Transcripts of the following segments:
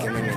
¿Qué me metí?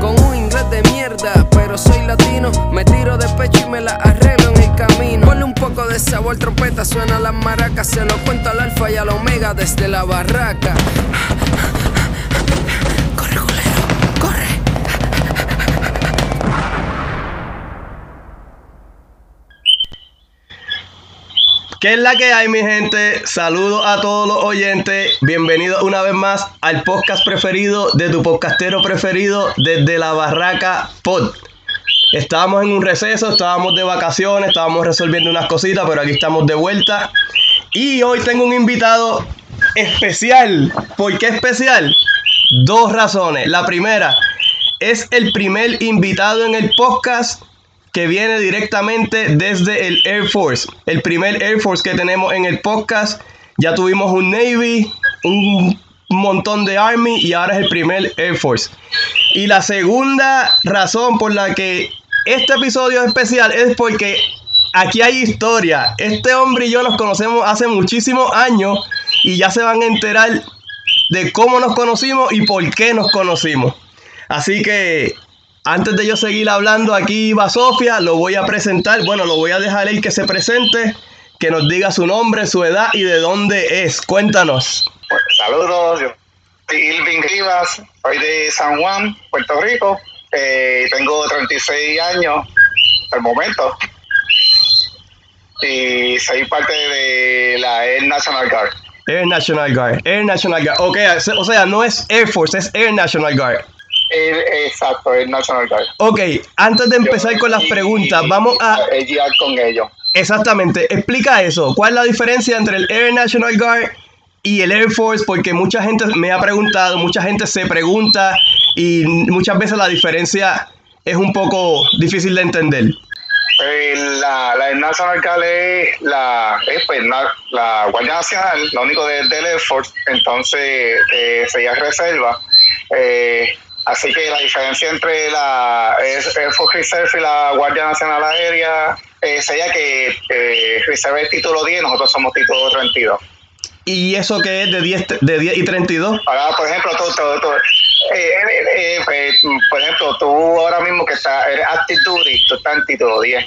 con un inglés de mierda, pero soy latino, me tiro de pecho y me la arreglo en el camino. Ponle un poco de sabor, trompeta, suena las maracas, se lo cuento al alfa y al omega desde la barraca. ¿Qué es la que hay, mi gente? Saludos a todos los oyentes. Bienvenidos una vez más al podcast preferido de tu podcastero preferido desde la Barraca Pod. Estábamos en un receso, estábamos de vacaciones, estábamos resolviendo unas cositas, pero aquí estamos de vuelta. Y hoy tengo un invitado especial. ¿Por qué especial? Dos razones. La primera, es el primer invitado en el podcast que viene directamente desde el Air Force. El primer Air Force que tenemos en el podcast. Ya tuvimos un Navy, un montón de Army y ahora es el primer Air Force. Y la segunda razón por la que este episodio es especial es porque aquí hay historia. Este hombre y yo nos conocemos hace muchísimos años y ya se van a enterar de cómo nos conocimos y por qué nos conocimos. Así que antes de yo seguir hablando, aquí va Sofía, lo voy a presentar. Bueno, lo voy a dejar él que se presente, que nos diga su nombre, su edad y de dónde es. Cuéntanos. Pues, saludos, yo soy Irving Rivas, soy de San Juan, Puerto Rico. Eh, tengo 36 años al momento. Y soy parte de la Air National Guard. Air National Guard, Air National Guard. Ok, o sea, no es Air Force, es Air National Guard. Exacto, Air National Guard. Ok, antes de empezar con las preguntas, vamos a... guiar con ellos. Exactamente, explica eso. ¿Cuál es la diferencia entre el Air National Guard y el Air Force? Porque mucha gente me ha preguntado, mucha gente se pregunta y muchas veces la diferencia es un poco difícil de entender. Eh, la, la Air National Guard es la, es, pues, la, la Guardia Nacional, lo único de- del Air Force, entonces eh, sería reserva. Eh, así que la diferencia entre la Air Force Reserve y la Guardia Nacional Aérea eh, sería que eh, Reserve es título 10, nosotros somos título 32. ¿Y eso que es de 10, de 10 y 32? Ahora, por ejemplo, tú, tú- tú, eh, eh, eh, pues, por ejemplo, tú ahora mismo que estás, eres active duty, tú estás en título 10.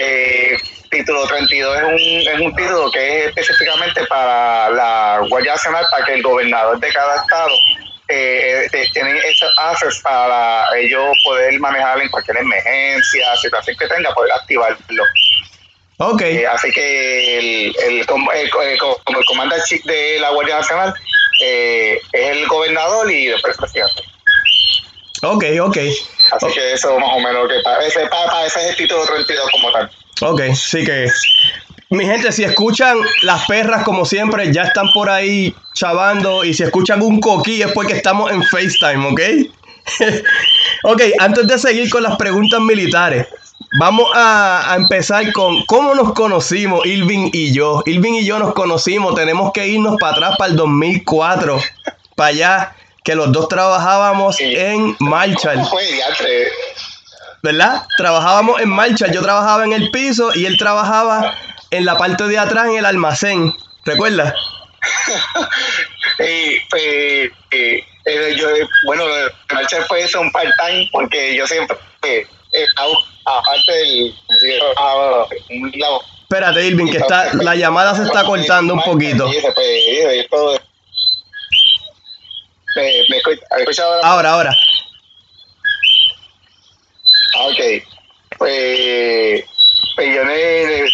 Eh, título 32 es un, es un título que es específicamente para la Guardia Nacional, para que el gobernador de cada estado eh, tienen esos assets para ellos poder manejar en cualquier emergencia, situación que tenga, poder activarlo. Ok, Eh, así que el, el, el, el- como el comandante chief de la Guardia Nacional eh, es el gobernador y después el presidente. ok, ok. Así que eso más o menos que para ese, para, para ese es el título 32 como tal. Ok, sí que... Mi gente, si escuchan las perras como siempre, ya están por ahí chavando y si escuchan un coquí es porque estamos en FaceTime, ¿ok? ok, antes de seguir con las preguntas militares, vamos a, a empezar con cómo nos conocimos, Irving y yo. Irving y yo nos conocimos, tenemos que irnos para atrás, para el 2004, para allá, que los dos trabajábamos Sí. en Marshall. ¿Cómo fue, diantre? ¿verdad? Trabajábamos en marcha, yo trabajaba en el piso y él trabajaba en la parte de atrás en el almacén. ¿Recuerdas? Eh, eh, eh, yo, eh, bueno, Marcha fue eso un part-time porque yo siempre, eh, eh, aparte del. ah, un lado. Espérate, Irving, que está, la llamada se está cortando un poquito. Ahora, ahora. Ah, Ok. Pues, pues yo me,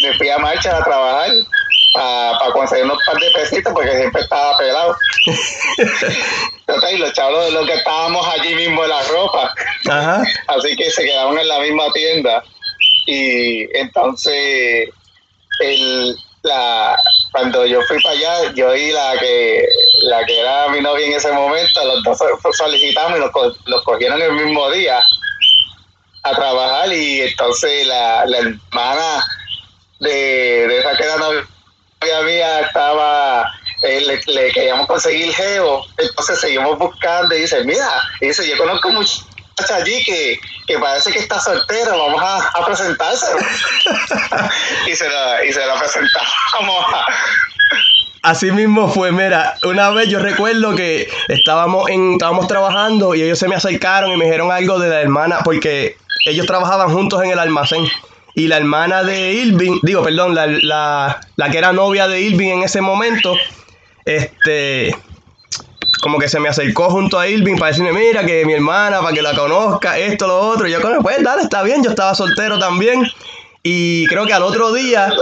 me- fui a marcha a trabajar para conseguir unos par de pesitos porque siempre estaba pelado. Y los chavos los que estábamos allí mismo en la ropa. Ajá. Así que se quedaron en la misma tienda. Y entonces el, la, cuando yo fui para allá, yo y la que la que era mi novia en ese momento, los dos solicitamos y los, cogieron el mismo día a trabajar y entonces la, la hermana de, de esa que era novia mía estaba, eh, le, queríamos conseguir geo, entonces seguimos buscando y dice, mira, y dice, yo conozco mucho allí que, que parece que está soltero, vamos a, a presentarse. y, se la, y se la presentamos. Así mismo fue, mira, una vez yo recuerdo que estábamos en, estábamos trabajando y ellos se me acercaron y me dijeron algo de la hermana, porque ellos trabajaban juntos en el almacén. Y la hermana de Irving, digo, perdón, la, la, la que era novia de Irving en ese momento, este, como que se me acercó junto a Irving para decirme, mira, que mi hermana, para que la conozca, esto, lo otro. Y yo, pues dale, está bien, yo estaba soltero también. Y creo que al otro día,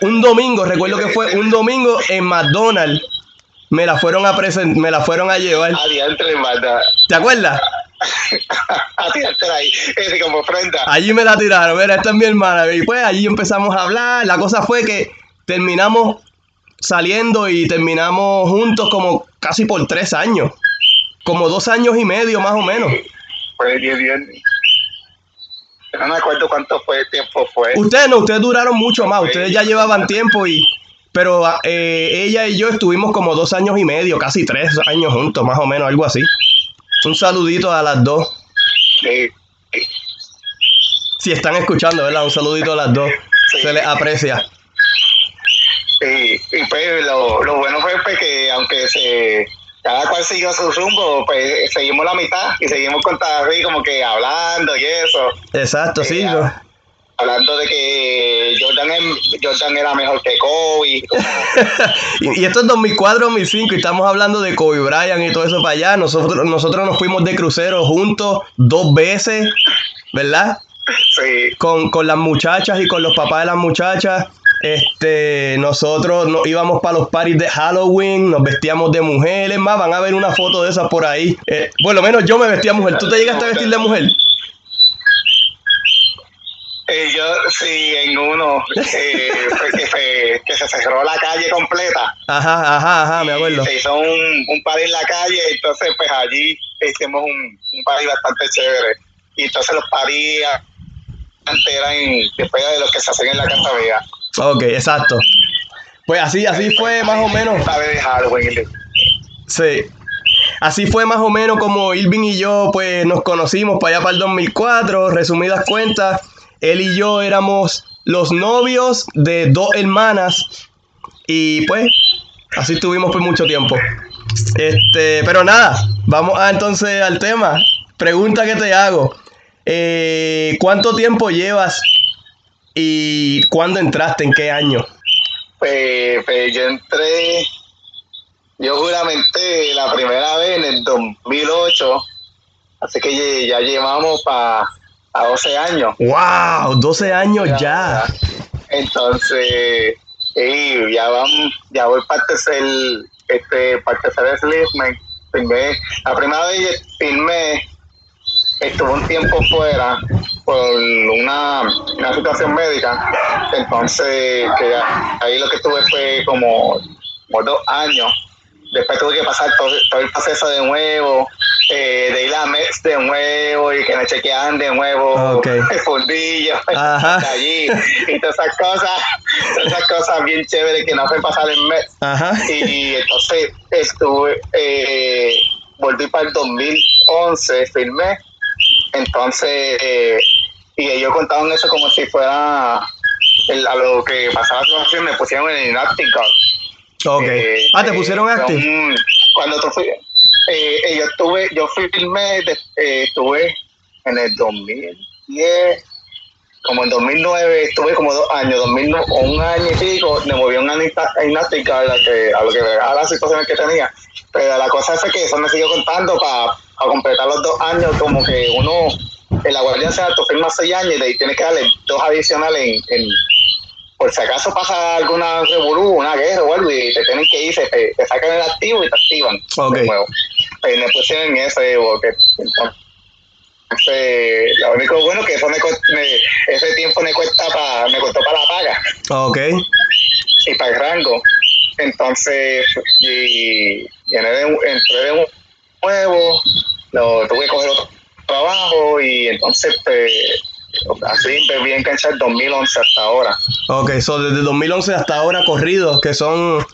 un domingo, recuerdo que fue un domingo en McDonald's, me la fueron a me la fueron a llevar. ¿Te acuerdas? a ahí, como prenda. Allí me la tiraron, mira, esta es mi hermana. Y pues allí empezamos a hablar. La cosa fue que terminamos saliendo y terminamos juntos como casi por tres años. Como dos años y medio más o menos. Pues bien, bien. No me acuerdo cuánto fue tiempo fue. Ustedes no, ustedes duraron mucho más, ustedes ya llevaban tiempo y... Pero eh, ella y yo estuvimos como dos años y medio, casi tres años juntos, más o menos, algo así. Un saludito a las dos. Sí. Si están escuchando, ¿verdad? Un saludito a las dos. Se les aprecia. Sí, y pues lo, lo bueno fue pues, que aunque se cada cual siguió su rumbo, pues seguimos la mitad y seguimos con así como que hablando y eso. Exacto, sí. Eh, hablando de que Jordan, Jordan era mejor que Kobe. y, y, esto es 2004-2005 y estamos hablando de Kobe Bryant y todo eso para allá. Nosotros, nosotros nos fuimos de crucero juntos dos veces, ¿verdad? Sí. Con, con las muchachas y con los papás de las muchachas. Este, nosotros nos íbamos para los parties de Halloween, nos vestíamos de mujeres, más van a ver una foto de esas por ahí. Eh, por lo menos yo me vestía mujer. ¿Tú te llegaste a vestir de mujer? Eh, yo sí, en uno eh, que, que, se cerró la calle completa. Ajá, ajá, ajá, me acuerdo. Se hizo un, un party en la calle, entonces pues allí hicimos un, un party bastante chévere. Y entonces los paris antes eran después de los que se hacen en la casa vieja. Ok, exacto. Pues así, así fue más o menos. Sí. Así fue más o menos como Irving y yo pues nos conocimos para allá para el 2004. Resumidas cuentas, él y yo éramos los novios de dos hermanas y pues así estuvimos por mucho tiempo. Este, pero nada, vamos a entonces al tema. Pregunta que te hago. Eh, ¿Cuánto tiempo llevas ¿Y cuándo entraste? ¿En qué año? Pues, pues, yo entré, yo juramente la primera vez en el 2008, así que ya llevamos para a 12 años. ¡Wow! 12 años ya. Entonces, ya vamos, ya voy para el este, para el tercer Firmé, la primera vez firmé estuvo un tiempo fuera por una, una situación médica, entonces que ahí lo que estuve fue como, dos años. Después tuve que pasar todo, el proceso de nuevo, eh, de ir a MEX de nuevo y que me chequeaban de nuevo el fundillo allí y todas esas cosas, todas esas cosas bien chéveres que no fue pasar en MEX. Y entonces estuve, eh, volví para el 2011, firmé. Entonces, eh, y ellos contaban eso como si fuera a lo que pasaba a me pusieron en el acting Ok. Eh, ah, ¿te pusieron acting? cuando tú fui, eh, yo estuve, yo filmé, estuve en el 2010, como en 2009, estuve como dos años, 2009, o un año y pico, me moví a una gimnástica a, la que, a lo que a las situaciones que tenía. Pero la cosa es que eso me siguió contando para completar los dos años, como que uno, en la Guardia sea tú firmas seis años y de ahí tienes que darle dos adicionales en, por si acaso pasa alguna revolú, una guerra o algo y te tienen que ir, te, sacan el activo y te activan okay. de nuevo. Y me pusieron ese, porque entonces, lo único bueno que eso me, ese tiempo me cuesta para, me costó para la paga. Ok. Y para el rango. entonces y, y entré de un nuevo, lo tuve que coger otro trabajo y entonces pues, así me vi enganchar 2011 hasta ahora. Ok, so desde 2011 hasta ahora corrido, que son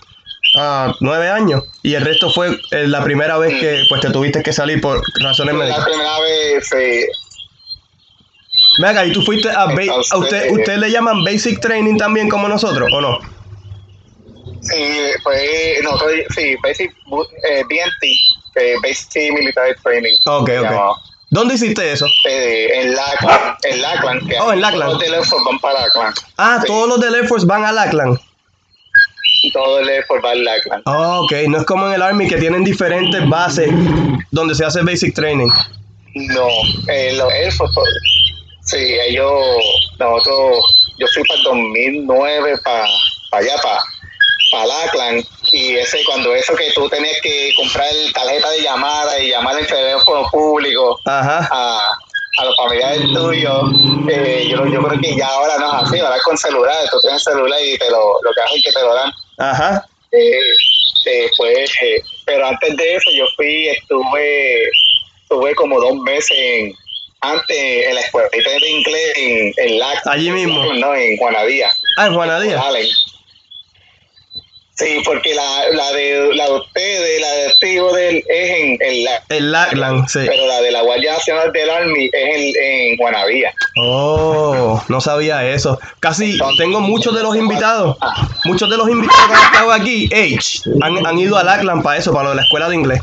ah, nueve años, y el resto fue eh, la primera vez que pues te tuviste que salir por razones La médicas. primera vez, eh, Venga, ¿y tú fuiste a, Entonces, a usted, eh, ¿Ustedes le llaman basic training también como nosotros o no? sí, fue, no, sí, Basic eh, eh, Basic Military Training. Ok, ok. ¿Dónde hiciste eso? Eh, en Lackland, en Lackland, que Oh, en Lackland. todos los teléfonos van para Lackland. Ah, Sí. todos los del Air Force van a Lackland. Todo el Air Force va a Lackland. Oh, ok, no es como en el Army que tienen diferentes bases donde se hace basic training. No, eh, los Air Force, sí, ellos, nosotros, yo fui para el 2009 para allá, para para Lackland, y ese cuando eso que tú tenías que comprar tarjeta de llamada y llamar en teléfono público Ajá. a, a los familiares tuyos, eh, yo, yo creo que ya ahora no es así, ahora es con celular, tú tienes celular y te lo, lo que hacen es que te lo dan. Ajá. Eh, después, eh, pero antes de eso yo fui, estuve, estuve como dos meses en, antes en la escuela de inglés en, en la Allí mismo. no, en Juanadía. Ah, en Juanadía. Sí, porque la, la de la de ustedes, la de Steve de él es en, en la En Lackland, sí. pero la de la Guardia Nacional del Army es en, en Juanadía. Oh, no sabía eso. Casi tengo muchos de los invitados, Ah, muchos de los invitados que han estado aquí, H, han, han ido a Lackland para eso, para lo de la escuela de inglés.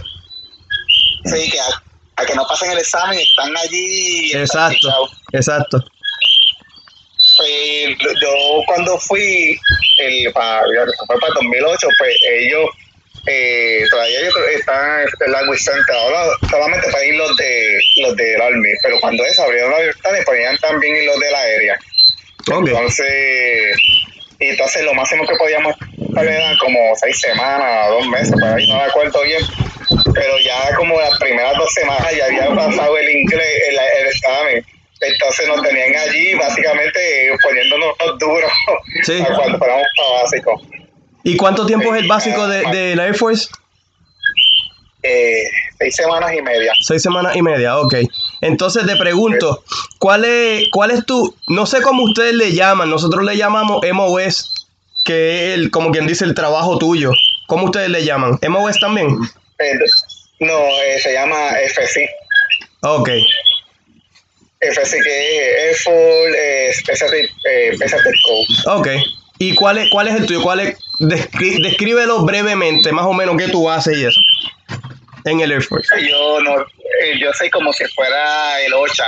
sí, que a, a que no pasen el examen están allí. Exacto, exacto. Yo cuando fui el, para, fue para 2008, pues ellos eh, todavía ellos están en el Language Center ahora solamente para ir los de los del Army, pero cuando eso abrieron la libertad y ponían también ir los de la aérea. Entonces, y entonces lo máximo que podíamos estar eran como seis semanas, dos meses, por ahí no me acuerdo bien. Pero ya como las primeras dos semanas ya había pasado el inglés, el, el examen. Entonces nos tenían allí básicamente poniéndonos duros Sí. a cuando fuéramos para básico. ¿Y cuánto tiempo es el básico de, de la Air Force? Eh, seis semanas y media. Seis semanas y media, ok. Entonces te pregunto, ¿cuál es, cuál es tu, no sé cómo ustedes le llaman, nosotros le llamamos MOS, que es el, como quien dice el trabajo tuyo. ¿Cómo ustedes le llaman? ¿MOS también? Eh, no, eh, se llama FC. Ok, FC que es Full eh, Specialty, eh, Code. ok. ¿Y cuál es, cuál es el tuyo? ¿Cuál es, descri- descríbelo brevemente, más o menos, qué tú haces y eso, en el Air Force. Yo no, eh, yo soy como si fuera el OCHA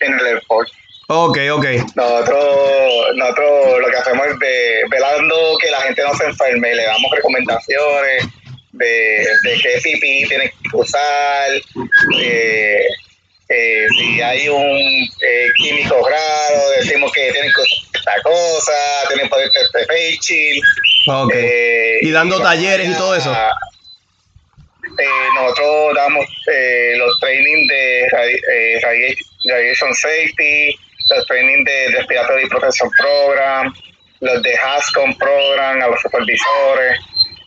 en el airport. Ok, ok. Nosotros, nosotros lo que hacemos es ve- velando que la gente no se enferme, le damos recomendaciones de, de qué pipí tienen que usar, eh, eh, si hay un eh, químico raro, decimos que tienen esta cosa, tienen que poner este face shield. Ok. Eh, Y dando talleres y todo eso. eh, nosotros damos eh, los training de radi- radi- radiation safety, los training de respiratory protection program, los de HASCOM program a los supervisores,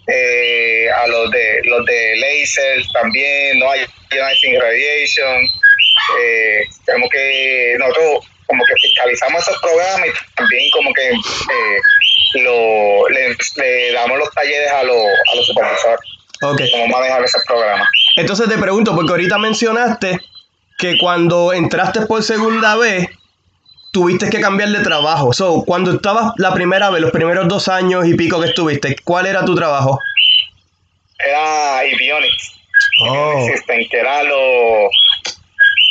eh, a los de los de laser también, no hay ionizing radiation. Eh, tenemos que nosotros como que fiscalizamos esos programas y también como que eh, lo, le, le damos los talleres a, los a los supervisores Ok. cómo manejar ese programa. Entonces te pregunto, porque ahorita mencionaste que cuando entraste por segunda vez, tuviste que cambiar de trabajo. So, cuando estabas la primera vez, los primeros dos años y pico que estuviste, ¿cuál era tu trabajo? Era Avionics, Oh, System, que era lo,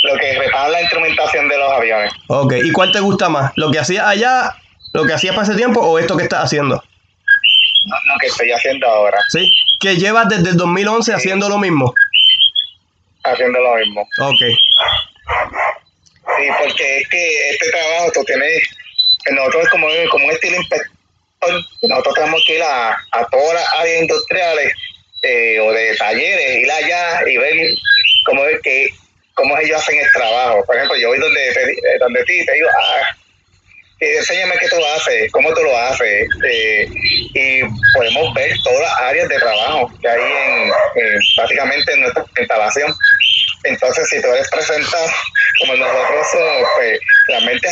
lo que repara la instrumentación de los aviones. ok. ¿Y cuál te gusta más? ¿Lo que hacías allá, lo que hacías para ese tiempo o esto que estás haciendo? No, no, que estoy haciendo ahora, ¿Sí? Que llevas desde el 2011 haciendo lo mismo. haciendo lo mismo. Ok. Sí, porque es que este trabajo tú tienes, nosotros como, como un estilo inspector, nosotros tenemos que ir a, a todas las áreas industriales eh, o de talleres, ir allá y ver cómo es que cómo ellos hacen el trabajo. Por ejemplo, yo voy donde, te- eh, donde ti te digo, ah, enséñame qué tú haces, cómo tú lo haces. Eh, y podemos ver todas las áreas de trabajo que hay en, prácticamente en nuestra instalación. Entonces, si tú eres presentado como nosotros somos, pues realmente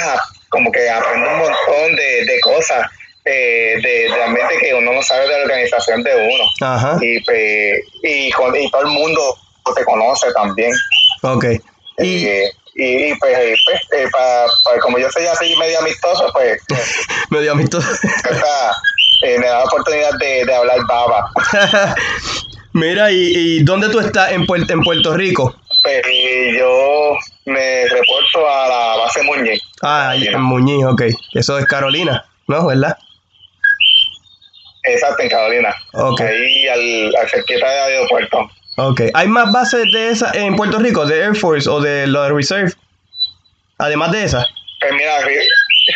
como que aprende un montón de, de cosas. Eh, de, realmente que uno no sabe de la organización de uno. Y, pues, y, y todo el mundo te conoce también. Ok. Y, eh, y, pues, eh, pues eh, como yo soy así medio amistoso, pues... medio amistoso. me da la oportunidad de, hablar baba. Mira, ¿y, ¿y, dónde tú estás en, Puerto, en Puerto Rico? Pues yo me reporto a la base Muñiz. Ah, en Muñiz, ok. Eso es Carolina, ¿no? ¿Verdad? Exacto, en Carolina. Okay. Ahí al, al cerquita del aeropuerto. Ok. ¿Hay más bases de esa en Puerto Rico, de Air Force o de la Reserve? Además de esa. Pues mira,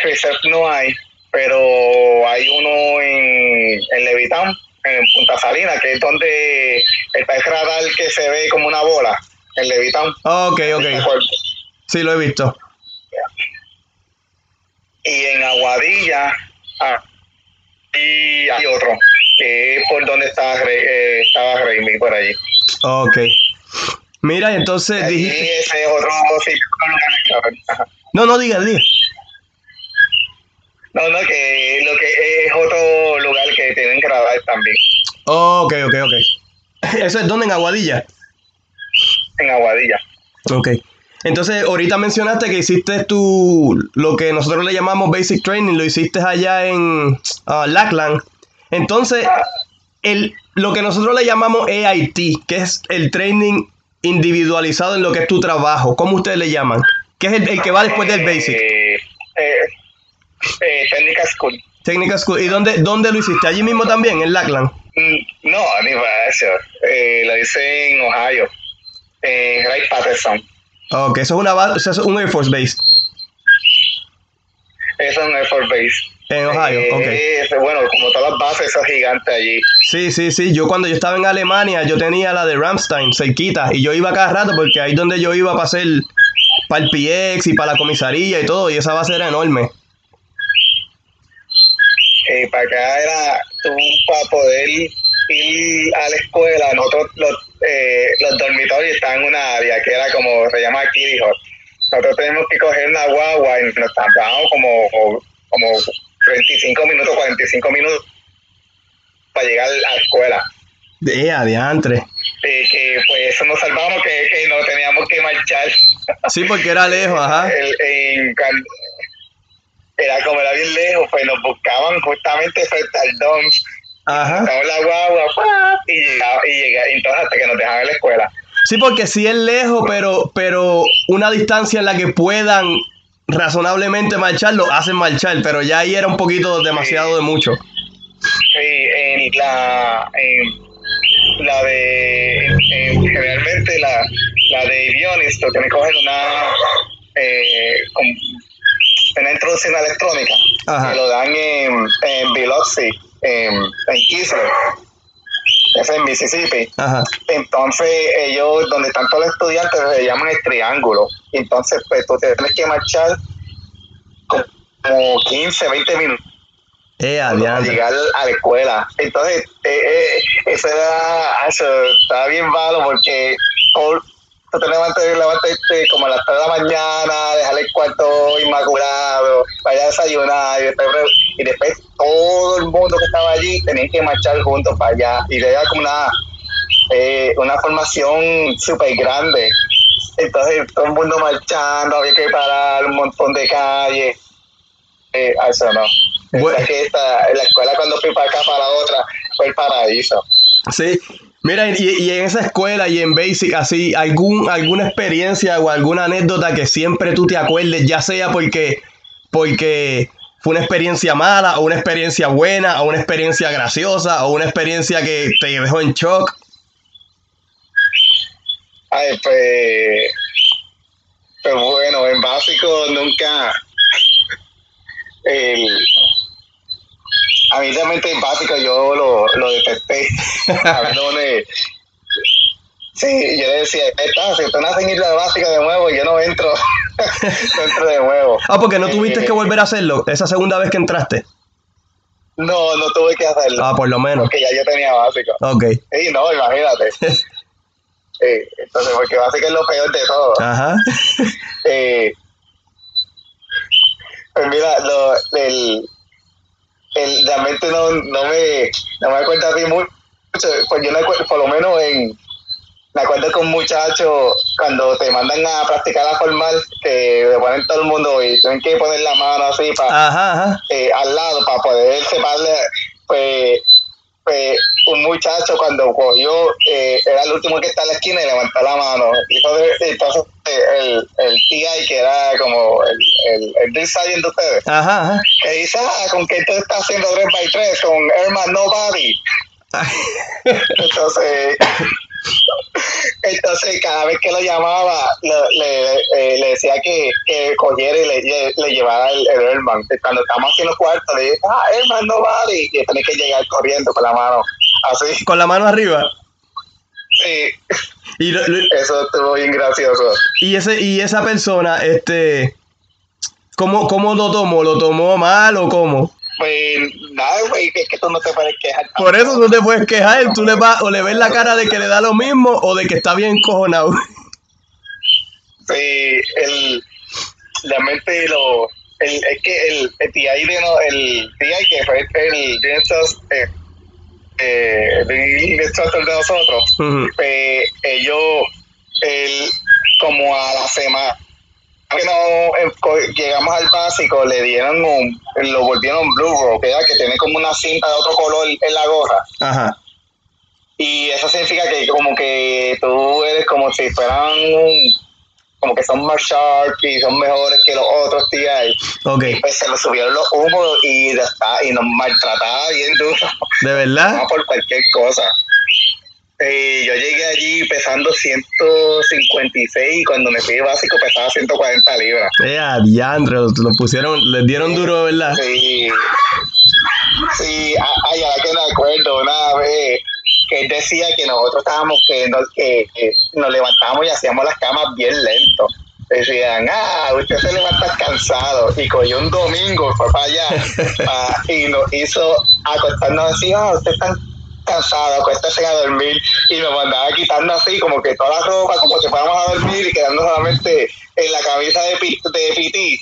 Reserve no hay, pero hay uno en, en Levitán, en Punta Salina, que es donde está el radar que se ve como una bola, en Levitán. Ok, ok. Sí, lo he visto. Y en Aguadilla ah, y hay otro, que es por donde estaba, eh, estaba Raimi, por allí. Ok. Mira, entonces dijiste... Ese otro No, no, diga, diga. No, no, que lo que es otro lugar que tienen que grabar también. ok, ok, ok. ¿Eso es donde? ¿En Aguadilla? En Aguadilla. Ok. Entonces, ahorita mencionaste que hiciste tu, lo que nosotros le llamamos Basic Training, lo hiciste allá en uh, Lackland. Entonces, ah. El, lo que nosotros le llamamos EIT, que es el training individualizado en lo que es tu trabajo. ¿Cómo ustedes le llaman? ¿Qué es el, que va después del basic? Eh, eh, eh, técnica School. Técnica School. ¿Y dónde, dónde lo hiciste? ¿Allí mismo también, en Lackland? Mm, no, ni para eso. lo hice en Ohio, en Ray Patterson. Ok, eso es, una eso es un Air Force Base. Eso es Force Base. En Ohio, eh, Bueno, como todas las bases, esos gigantes allí. Sí, sí, sí. Yo cuando yo estaba en Alemania, yo tenía la de Ramstein, cerquita, y yo iba cada rato porque ahí donde yo iba para hacer, para el PX y para la comisaría y todo, y esa base era enorme. Eh, para acá era tú para poder ir a la escuela, nosotros los, eh, los dormitorios estaban en una área que era como se llama Kitty Nosotros tenemos que coger una guagua y nos tardamos como, como 35 minutos, 45 minutos para llegar a la escuela. De adiantre. que pues eso nos salvamos que, que, no teníamos que marchar. Sí, porque era lejos, ajá. era como era bien lejos, pues nos buscaban justamente frente al DOM. Ajá. la guagua y llegaba, y llegaba, entonces hasta que nos dejaban en la escuela. Sí, porque sí es lejos, pero, pero una distancia en la que puedan razonablemente marchar, lo hacen marchar, pero ya ahí era un poquito demasiado de mucho. Sí, en la, en la de, en, generalmente la, la de aviones, tú tienes que coger una, eh, una introducción electrónica, que lo dan en, en Biloxi, en, en Kisler es en Mississippi. Entonces, ellos, donde están todos los estudiantes, se llaman el triángulo. Entonces, pues tú tienes que marchar como 15, 20 minutos. Eh, para llegar a la escuela. Entonces, eh, eh, eso era, eso, estaba bien malo porque tú te levantas, como a las 3 de la mañana, dejar el cuarto inmaculado, vaya a desayunar y después, y después todo el mundo que estaba allí tenía que marchar juntos para allá y era como una, eh, una formación súper grande. Entonces todo el mundo marchando, había que parar un montón de calles. Eh, eso no. esta, la escuela cuando fui para acá, para la otra, fue el paraíso. Sí, Mira, y, en esa escuela y en Basic, así, algún, alguna experiencia o alguna anécdota que siempre tú te acuerdes, ya sea porque, porque fue una experiencia mala, o una experiencia buena, o una experiencia graciosa, o una experiencia que te dejó en shock. Ay, pues, pues bueno, en básico nunca el, a mí realmente básico yo lo, lo detesté. A mí no me, Sí, yo decía, está, si usted nace en Isla Básica de nuevo, yo no entro, no entro de nuevo. Ah, porque no tuviste Eh, que volver a hacerlo esa segunda vez que entraste. No, no tuve que hacerlo. Ah, por lo menos. Porque ya yo tenía básico. Ok. Sí, no, imagínate. Entonces, porque básico es lo peor de todo. Ajá. Eh, pues mira, lo, el, el, realmente no, no, me, no me acuerdo así mucho. Pues yo me acuerdo, por lo menos en, me acuerdo que un muchacho, cuando te mandan a practicar la formal, que le ponen todo el mundo y tienen que poner la mano así para eh, al lado para poder separarle, pues, pues, un muchacho cuando cogió, eh, era el último que está en la esquina y levantó la mano. De- entonces eh, el, el TI, que era como el, el, el de ustedes, Ajá, ajá. que dice, ah, con que tú estás haciendo 3x3 con Herman Nobody. Entonces, entonces cada vez que lo llamaba, le, eh, le decía que, que cogiera y le, le, le llevara el, el Herman. Cuando estábamos haciendo cuarto, le dije, ah, Herman Nobody. Y tenía que llegar corriendo con la mano así. Con la mano arriba. Sí, Y, lo- lo- eso estuvo bien gracioso. y ese y esa persona, este, ¿cómo, cómo lo tomó? ¿Lo tomó mal o cómo? Pues nada, güey, es que tú no te puedes quejar. Por eso no te puedes quejar. Tú le vas o le ves la cara de que le da lo mismo o de que está bien cojonado. Sí, el, realmente lo, el, es que el, el TI de no, el TI que fue el director, eh, eh, de nosotros, Ujú. pues ellos, el, como a la semana que no eh, llegamos al básico, le dieron un, lo volvieron blue rock, ¿verdad? que tiene como una cinta de otro color en la gorra. Ajá. Y eso significa que como que tú eres como si fueran un, como que son más sharp y son mejores que los otros TI. Ok. Pues se lo subieron los humos y, y nos maltrataba bien duro, ¿De verdad? no por cualquier cosa. Eh, yo llegué allí pesando 156 y cuando me fui básico pesaba 140 libras. Eh, a diantre, lo, pusieron, les dieron duro, ¿verdad? Sí, sí, ay, ahora que me acuerdo una vez que él decía que nosotros estábamos, que nos, que, que nos levantábamos y hacíamos las camas bien lento. Decían, ah, usted se levanta cansado. Y cogió un domingo, fue para allá ah, y nos hizo acostarnos así, ah, usted está cansado, acuéstese a dormir. Y nos mandaba quitando así, como que toda la ropa, como si fuéramos a dormir y quedando solamente en la camisa de, de pití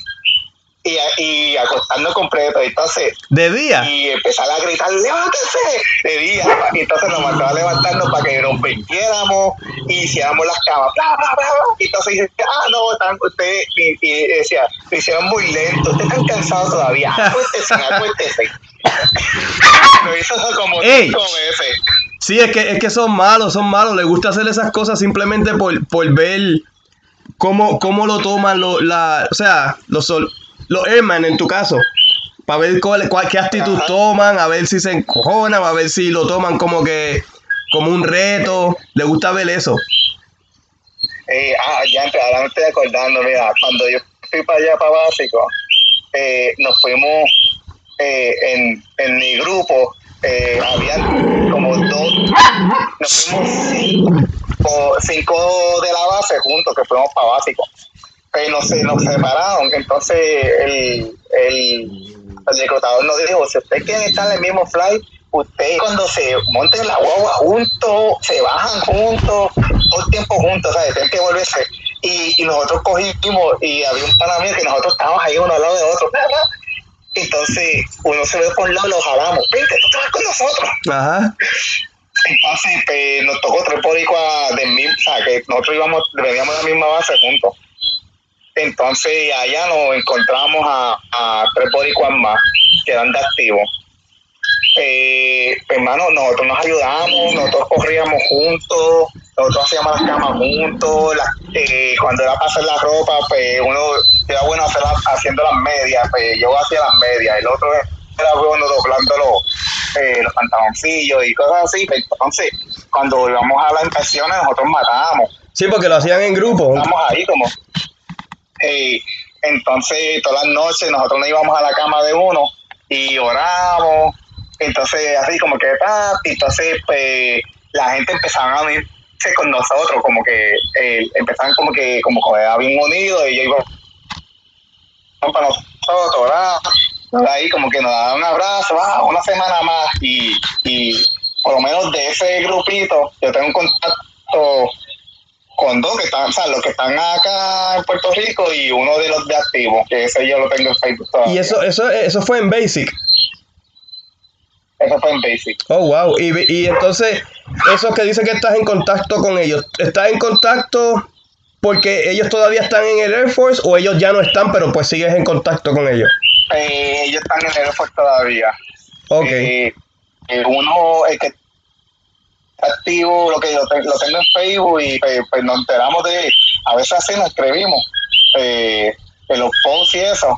y, y acostando completo. Entonces, ¿De día? y empezar a gritar, levántense, de día. Y entonces nos mandaba a levantarnos para que nos vistiéramos y hiciéramos las camas, bla, bla, bla, bla. Y entonces dice, ah, no, están ustedes, y, y decía, lo hicieron muy lento, ustedes están cansados todavía, acuéstese, acuéstese. Lo hizo como Ey. cinco veces. Sí, es que, es que son malos, son malos. Les gusta hacer esas cosas simplemente por, por ver cómo, cómo lo toman los, la, o sea, los, los airmen en tu caso. Para ver cuál, cuál- qué actitud Ajá. toman, a ver si se encojonan, a ver si lo toman como que como un reto. Les gusta ver eso. Eh, ah, ya ahora me estoy acordando, mira, cuando yo fui para allá, para básico, eh, nos fuimos eh, en, en mi grupo, eh, había como dos, nos fuimos cinco, cinco de la base juntos, que fuimos para básico. Pero nos, nos separaron, entonces el, el, el reclutador nos dijo, si ustedes quieren estar en el mismo flight, ustedes cuando se monten en la guagua juntos, se bajan juntos, todo el tiempo juntos, ¿sabes? Tienen que volverse. Y, y nosotros cogimos, y había un pana mío que nosotros estábamos ahí uno al lado de otro. Entonces, uno se ve por un lado, lo jalamos. Vente, tú te vas con nosotros. Ajá. Entonces, pues, nos tocó tres boricuas del mismo, o sea, que nosotros íbamos, veníamos de la misma base juntos. Entonces, allá nos encontramos a, a tres boricuas más que eran de activo. Eh, hermano, nosotros nos ayudamos, nosotros corríamos juntos, nosotros hacíamos las camas juntos, eh, cuando era para hacer la ropa, pues uno era bueno hacer la- haciendo las medias, pues yo hacía las medias, el otro era bueno doblando los, eh, los pantaloncillos y cosas así, pues, entonces cuando íbamos a las inspecciones nosotros matábamos, Sí, porque lo hacían en grupo. estamos ahí como. Eh, entonces, todas las noches nosotros nos íbamos a la cama de uno y oramos. Entonces, así como que, ah, entonces, pues, la gente empezaba a venir con nosotros, como que eh, empezaban como que como que bien unidos y yo iba para nosotros, ¿verdad? Ahí como que nos daban un abrazo, ah, una semana más y, y por lo menos de ese grupito yo tengo un contacto con dos que están, o sea, los que están acá en Puerto Rico y uno de los de activo, que ese yo lo tengo en Facebook todavía. Y eso, eso, eso fue en Basic. Eso fue en Basic. Oh, wow. Y, y entonces, eso que dice que estás en contacto con ellos, ¿estás en contacto porque ellos todavía están en el Air Force o ellos ya no están, pero pues sigues en contacto con ellos? Eh, ellos están en el Air Force todavía. Ok. Eh, uno, el que activo, lo que lo, tengo en Facebook y pues, pues, nos enteramos de, a veces así nos escribimos, eh, en los posts y eso.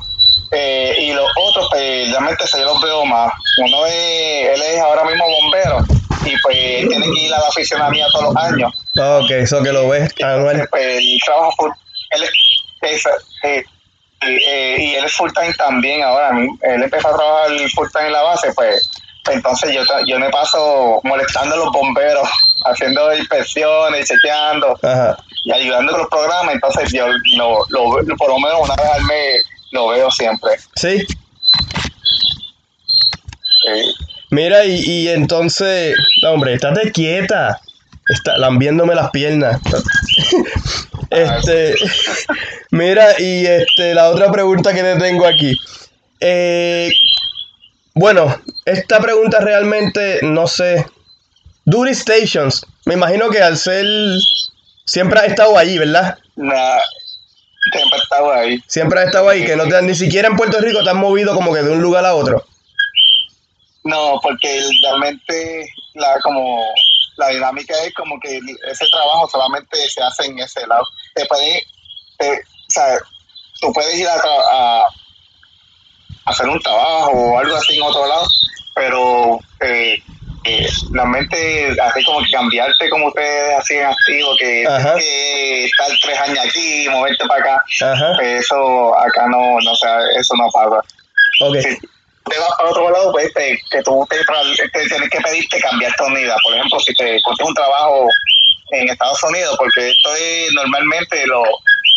Eh, y los otros, pues realmente se los veo más. Uno es, él es ahora mismo bombero y pues tiene que ir a la oficina mía todos los años. ok, eso que lo ves anual. Pues, él trabaja full, él es, eh, y él es full time también ahora. Él empezó a trabajar full time en la base, pues entonces yo, yo me paso molestando a los bomberos, haciendo inspecciones, chequeando y ayudando con los programas. Entonces yo lo, lo, por lo menos una vez al mes lo veo siempre. Sí. Mira, y, y entonces, hombre, estate quieta. Está lambiéndome las piernas. este, mira, y este, la otra pregunta que te tengo aquí. Eh, bueno, esta pregunta realmente no sé. Duty Stations, me imagino que al ser. Siempre ha estado allí, ¿verdad? Nah, siempre ha estado ahí. Siempre ha estado ahí, que no te, ni siquiera en Puerto Rico te han movido como que de un lugar a otro. No, porque realmente la como la dinámica es como que ese trabajo solamente se hace en ese lado. Te puede, o sea, tú puedes ir a, a hacer un trabajo o algo así en otro lado, pero eh, eh, realmente así como que cambiarte como ustedes hacían activo, que, que estar tres años aquí, moverte para acá, pues eso acá no, no sea, eso no pasa. Okay. Si te vas para otro lado, pues que tú te, tienes que pedirte cambiar tu unidad. Por ejemplo, si te consigues un trabajo en Estados Unidos, porque esto es normalmente lo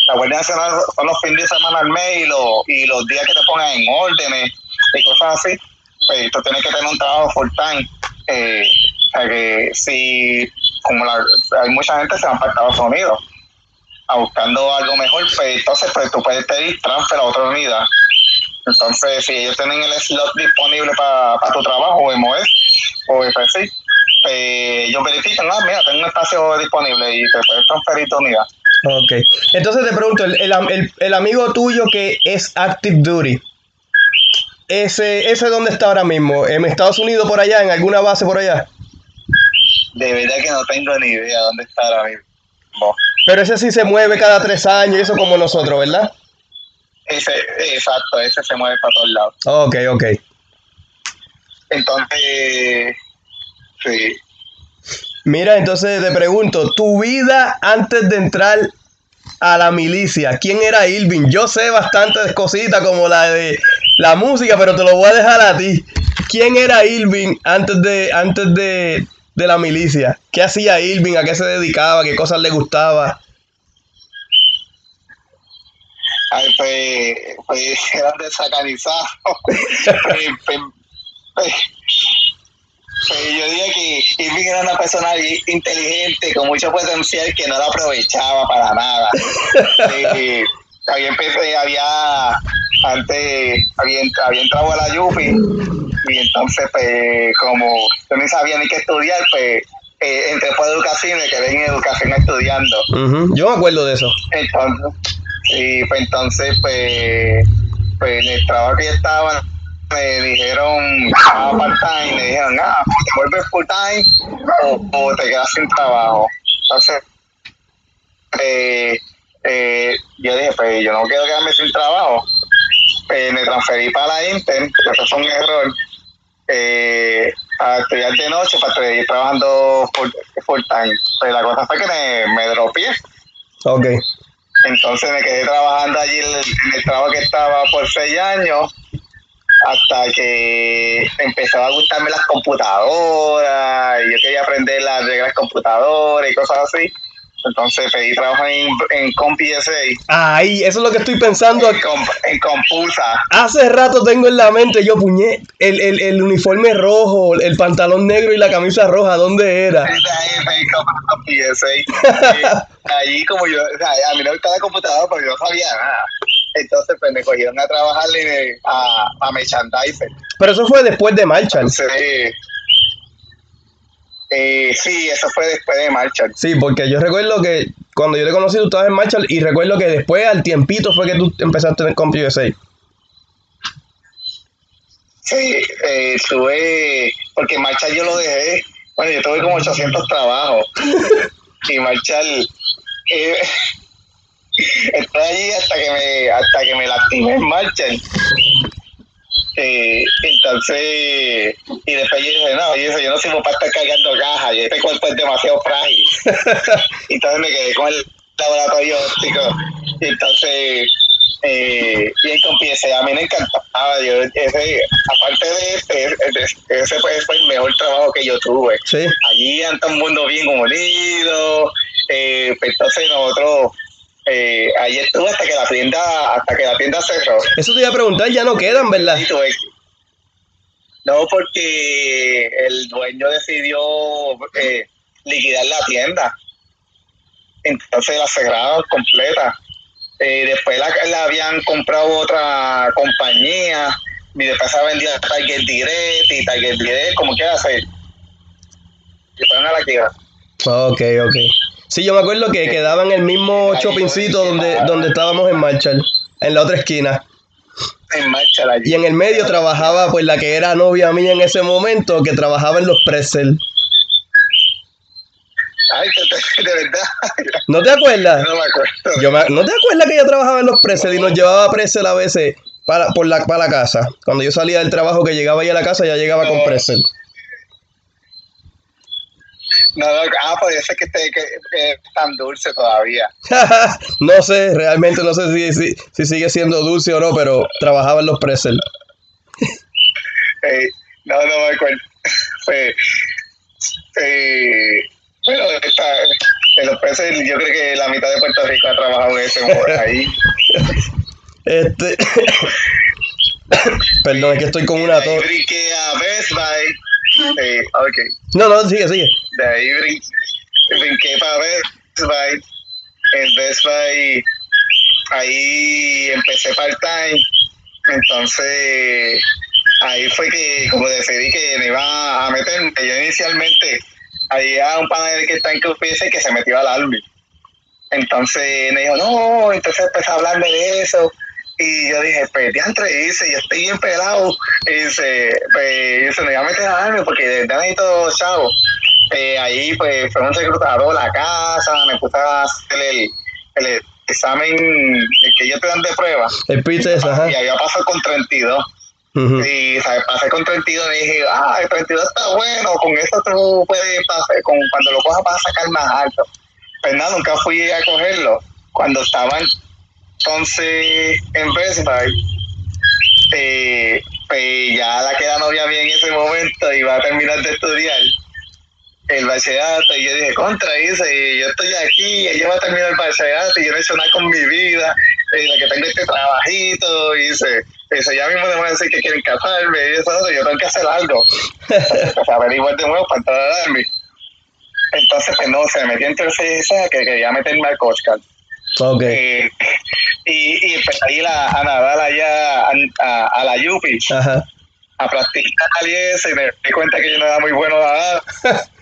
la Guardia Nacional son los fines de semana al mes y, los, y los días que te pongan en órdenes y cosas así, pues tú tienes que tener un trabajo full time. Eh, o sea que si, como hay mucha gente se va para Estados Unidos a buscando algo mejor, pues entonces pues tú puedes pedir transfer a otra unidad. Entonces, si ellos tienen el slot disponible para tu trabajo, o MOS o FSI, pues ellos verifican, ah, mira, tengo un espacio disponible y te puedes transferir tu unidad. Ok. Entonces te pregunto, el, el, amigo tuyo que es Active Duty, ¿ese, ¿ese dónde está ahora mismo? ¿En Estados Unidos por allá? ¿En alguna base por allá? De verdad que no tengo ni idea dónde está ahora mismo. Pero ese sí se mueve cada tres años, eso como nosotros, ¿verdad? Ese, exacto, ese se mueve para todos lados. Ok, ok. Entonces, sí. Mira, entonces te pregunto, tu vida antes de entrar a la milicia, ¿quién era Irving? Yo sé bastantes cositas como la de la música, pero te lo voy a dejar a ti. ¿Quién era Irving antes de, antes de, la milicia? ¿Qué hacía Irving? ¿A qué se dedicaba? ¿Qué cosas le gustaba? Ay, pues, pues eran desacanizados. Pues, pues, pues, yo diría que Irving era una persona inteligente, con mucho potencial, que no lo aprovechaba para nada. eh, había, empecé, había antes había, había entrado a la Yupi y entonces pues como yo no sabía ni qué estudiar pues eh, entré por educación y me quedé en educación estudiando yo me acuerdo de eso entonces y pues entonces pues, pues en el trabajo que yo estaba me dijeron ah, part-time, me dijeron, ah, te vuelves full-time o, te quedas sin trabajo. Entonces, eh, eh, yo dije, pues yo no quiero quedarme sin trabajo. Eh, me transferí para la Inter, eso fue un error, eh, a estudiar de noche para seguir trabajando full-time. Pues la cosa fue que me, me dropié. Ok. Entonces me quedé trabajando allí en el trabajo que estaba por seis años hasta que empezó a gustarme las computadoras y yo quería aprender las reglas computadoras y cosas así. Entonces pedí trabajo en, en CompSA, Ay, eso es lo que estoy pensando. en, comp- en Compusa. Hace rato tengo en la mente, yo puñé, el, el, el uniforme rojo, el pantalón negro y la camisa roja, ¿dónde era? Ahí, ahí. Eh, Allí como yo, o sea, a mí no me gustaba la computadora porque yo no sabía nada. Entonces pues me cogieron a trabajarle a, a merchandiser. Pero eso fue después de Marshall. Entonces, eh, sí, eso fue después de Marshall. Sí, porque yo recuerdo que cuando yo te conocí tú estabas en Marshall y recuerdo que después al tiempito fue que tú empezaste en CompUSA. Sí, eh, porque Marshall yo lo dejé, bueno, yo tuve como 800 trabajos y Marshall, eh, estoy allí hasta que me, hasta que me lastimé en Marshall. Eh, entonces, y después yo dije, no, yo, yo no sirvo para estar cargando cajas, y este cuerpo es demasiado frágil. entonces me quedé con el laboratorio óptico. Y entonces, eh, y CompSA a mí me encantaba. Yo, ese, aparte de este, ese, ese fue, fue el mejor trabajo que yo tuve. Sí. Allí anda el mundo bien unido. Eh, pues entonces nosotros, eh, ahí estuve hasta que la tienda, hasta que la tienda cerró. Eso te iba a preguntar, ya no quedan, ¿verdad? No, porque el dueño decidió eh, liquidar la tienda. Entonces la cerraron completa. Eh, después la, la habían comprado otra compañía y después se vendía a Target Direct y Target Direct, como quiera hacer. Y fueron a la quiebra. Ok, ok. Sí, yo me acuerdo que quedaba en el mismo shoppingcito donde, donde estábamos en Marshall, en la otra esquina. En marcha la Y en el medio trabajaba pues la que era novia mía en ese momento, que trabajaba en los pretzel. Ay, de, verdad. ¿No te acuerdas? no me acuerdo. Yo me- ¿No te acuerdas que ella trabajaba en los pretzel y nos llevaba pretzel a veces para, por la, para la casa? Cuando yo salía del trabajo que llegaba ahí a la casa, ya llegaba con pretzel. No, no, ah, podría ser que esté que, que es tan dulce todavía. no sé, realmente no sé si, si, si sigue siendo dulce o no, pero trabajaba en los pretzel. Eh, no, no me acuerdo. Eh, bueno, en los peces, yo creo que la mitad de Puerto Rico ha trabajado en ese ahí. Este. Perdón, es que estoy con una tos. a Best Buy. Eh, ok. No, no, sigue, sigue. De ahí brin- brinqué para Best Buy. En Best Buy, ahí empecé part-time. Entonces, ahí fue que, como decidí que me iba a meter, yo inicialmente había un panel que está en QPS que se metió al Army. Entonces me dijo, no, entonces empecé a hablarme de eso. Y yo dije, pues, diantre, y dice, yo estoy bien pelado. Y dice, pues, dice, me voy a meter al Army porque de verdad necesito chavo. Eh, ahí, pues, fue un reclutador a la casa, me puse a hacer el, el examen el que ellos te dan de prueba. El PTS, ajá. Y había pasado con 32. Ujú. Y ¿sabes? pasé con 32 y dije, ah, el 32 está bueno, con eso tú puedes pasar, con, cuando lo cojas vas a sacar más alto. Pues nada, nunca fui a cogerlo. Cuando estaba entonces en Best Buy, eh, pues ya la que era novia mía en ese momento iba a terminar de estudiar el bachillerato y yo dije, contra, dice, yo estoy aquí, ella va a terminar el bachillerato y yo no he hecho nada con mi vida, y la que tengo este trabajito, y dice, dice, ya mismo me van a decir que quieren casarme, y eso, yo tengo que hacer algo. Entonces, averiguar de nuevo para entrar a darme. Entonces, pues no, se me metió entre esa que quería meterme al Coast Guard. Ok. Eh, y, y empecé a ir a, a nadar allá a, a, a la Yupi Ajá. a practicar y eso, y me di cuenta que yo no era muy bueno nadando.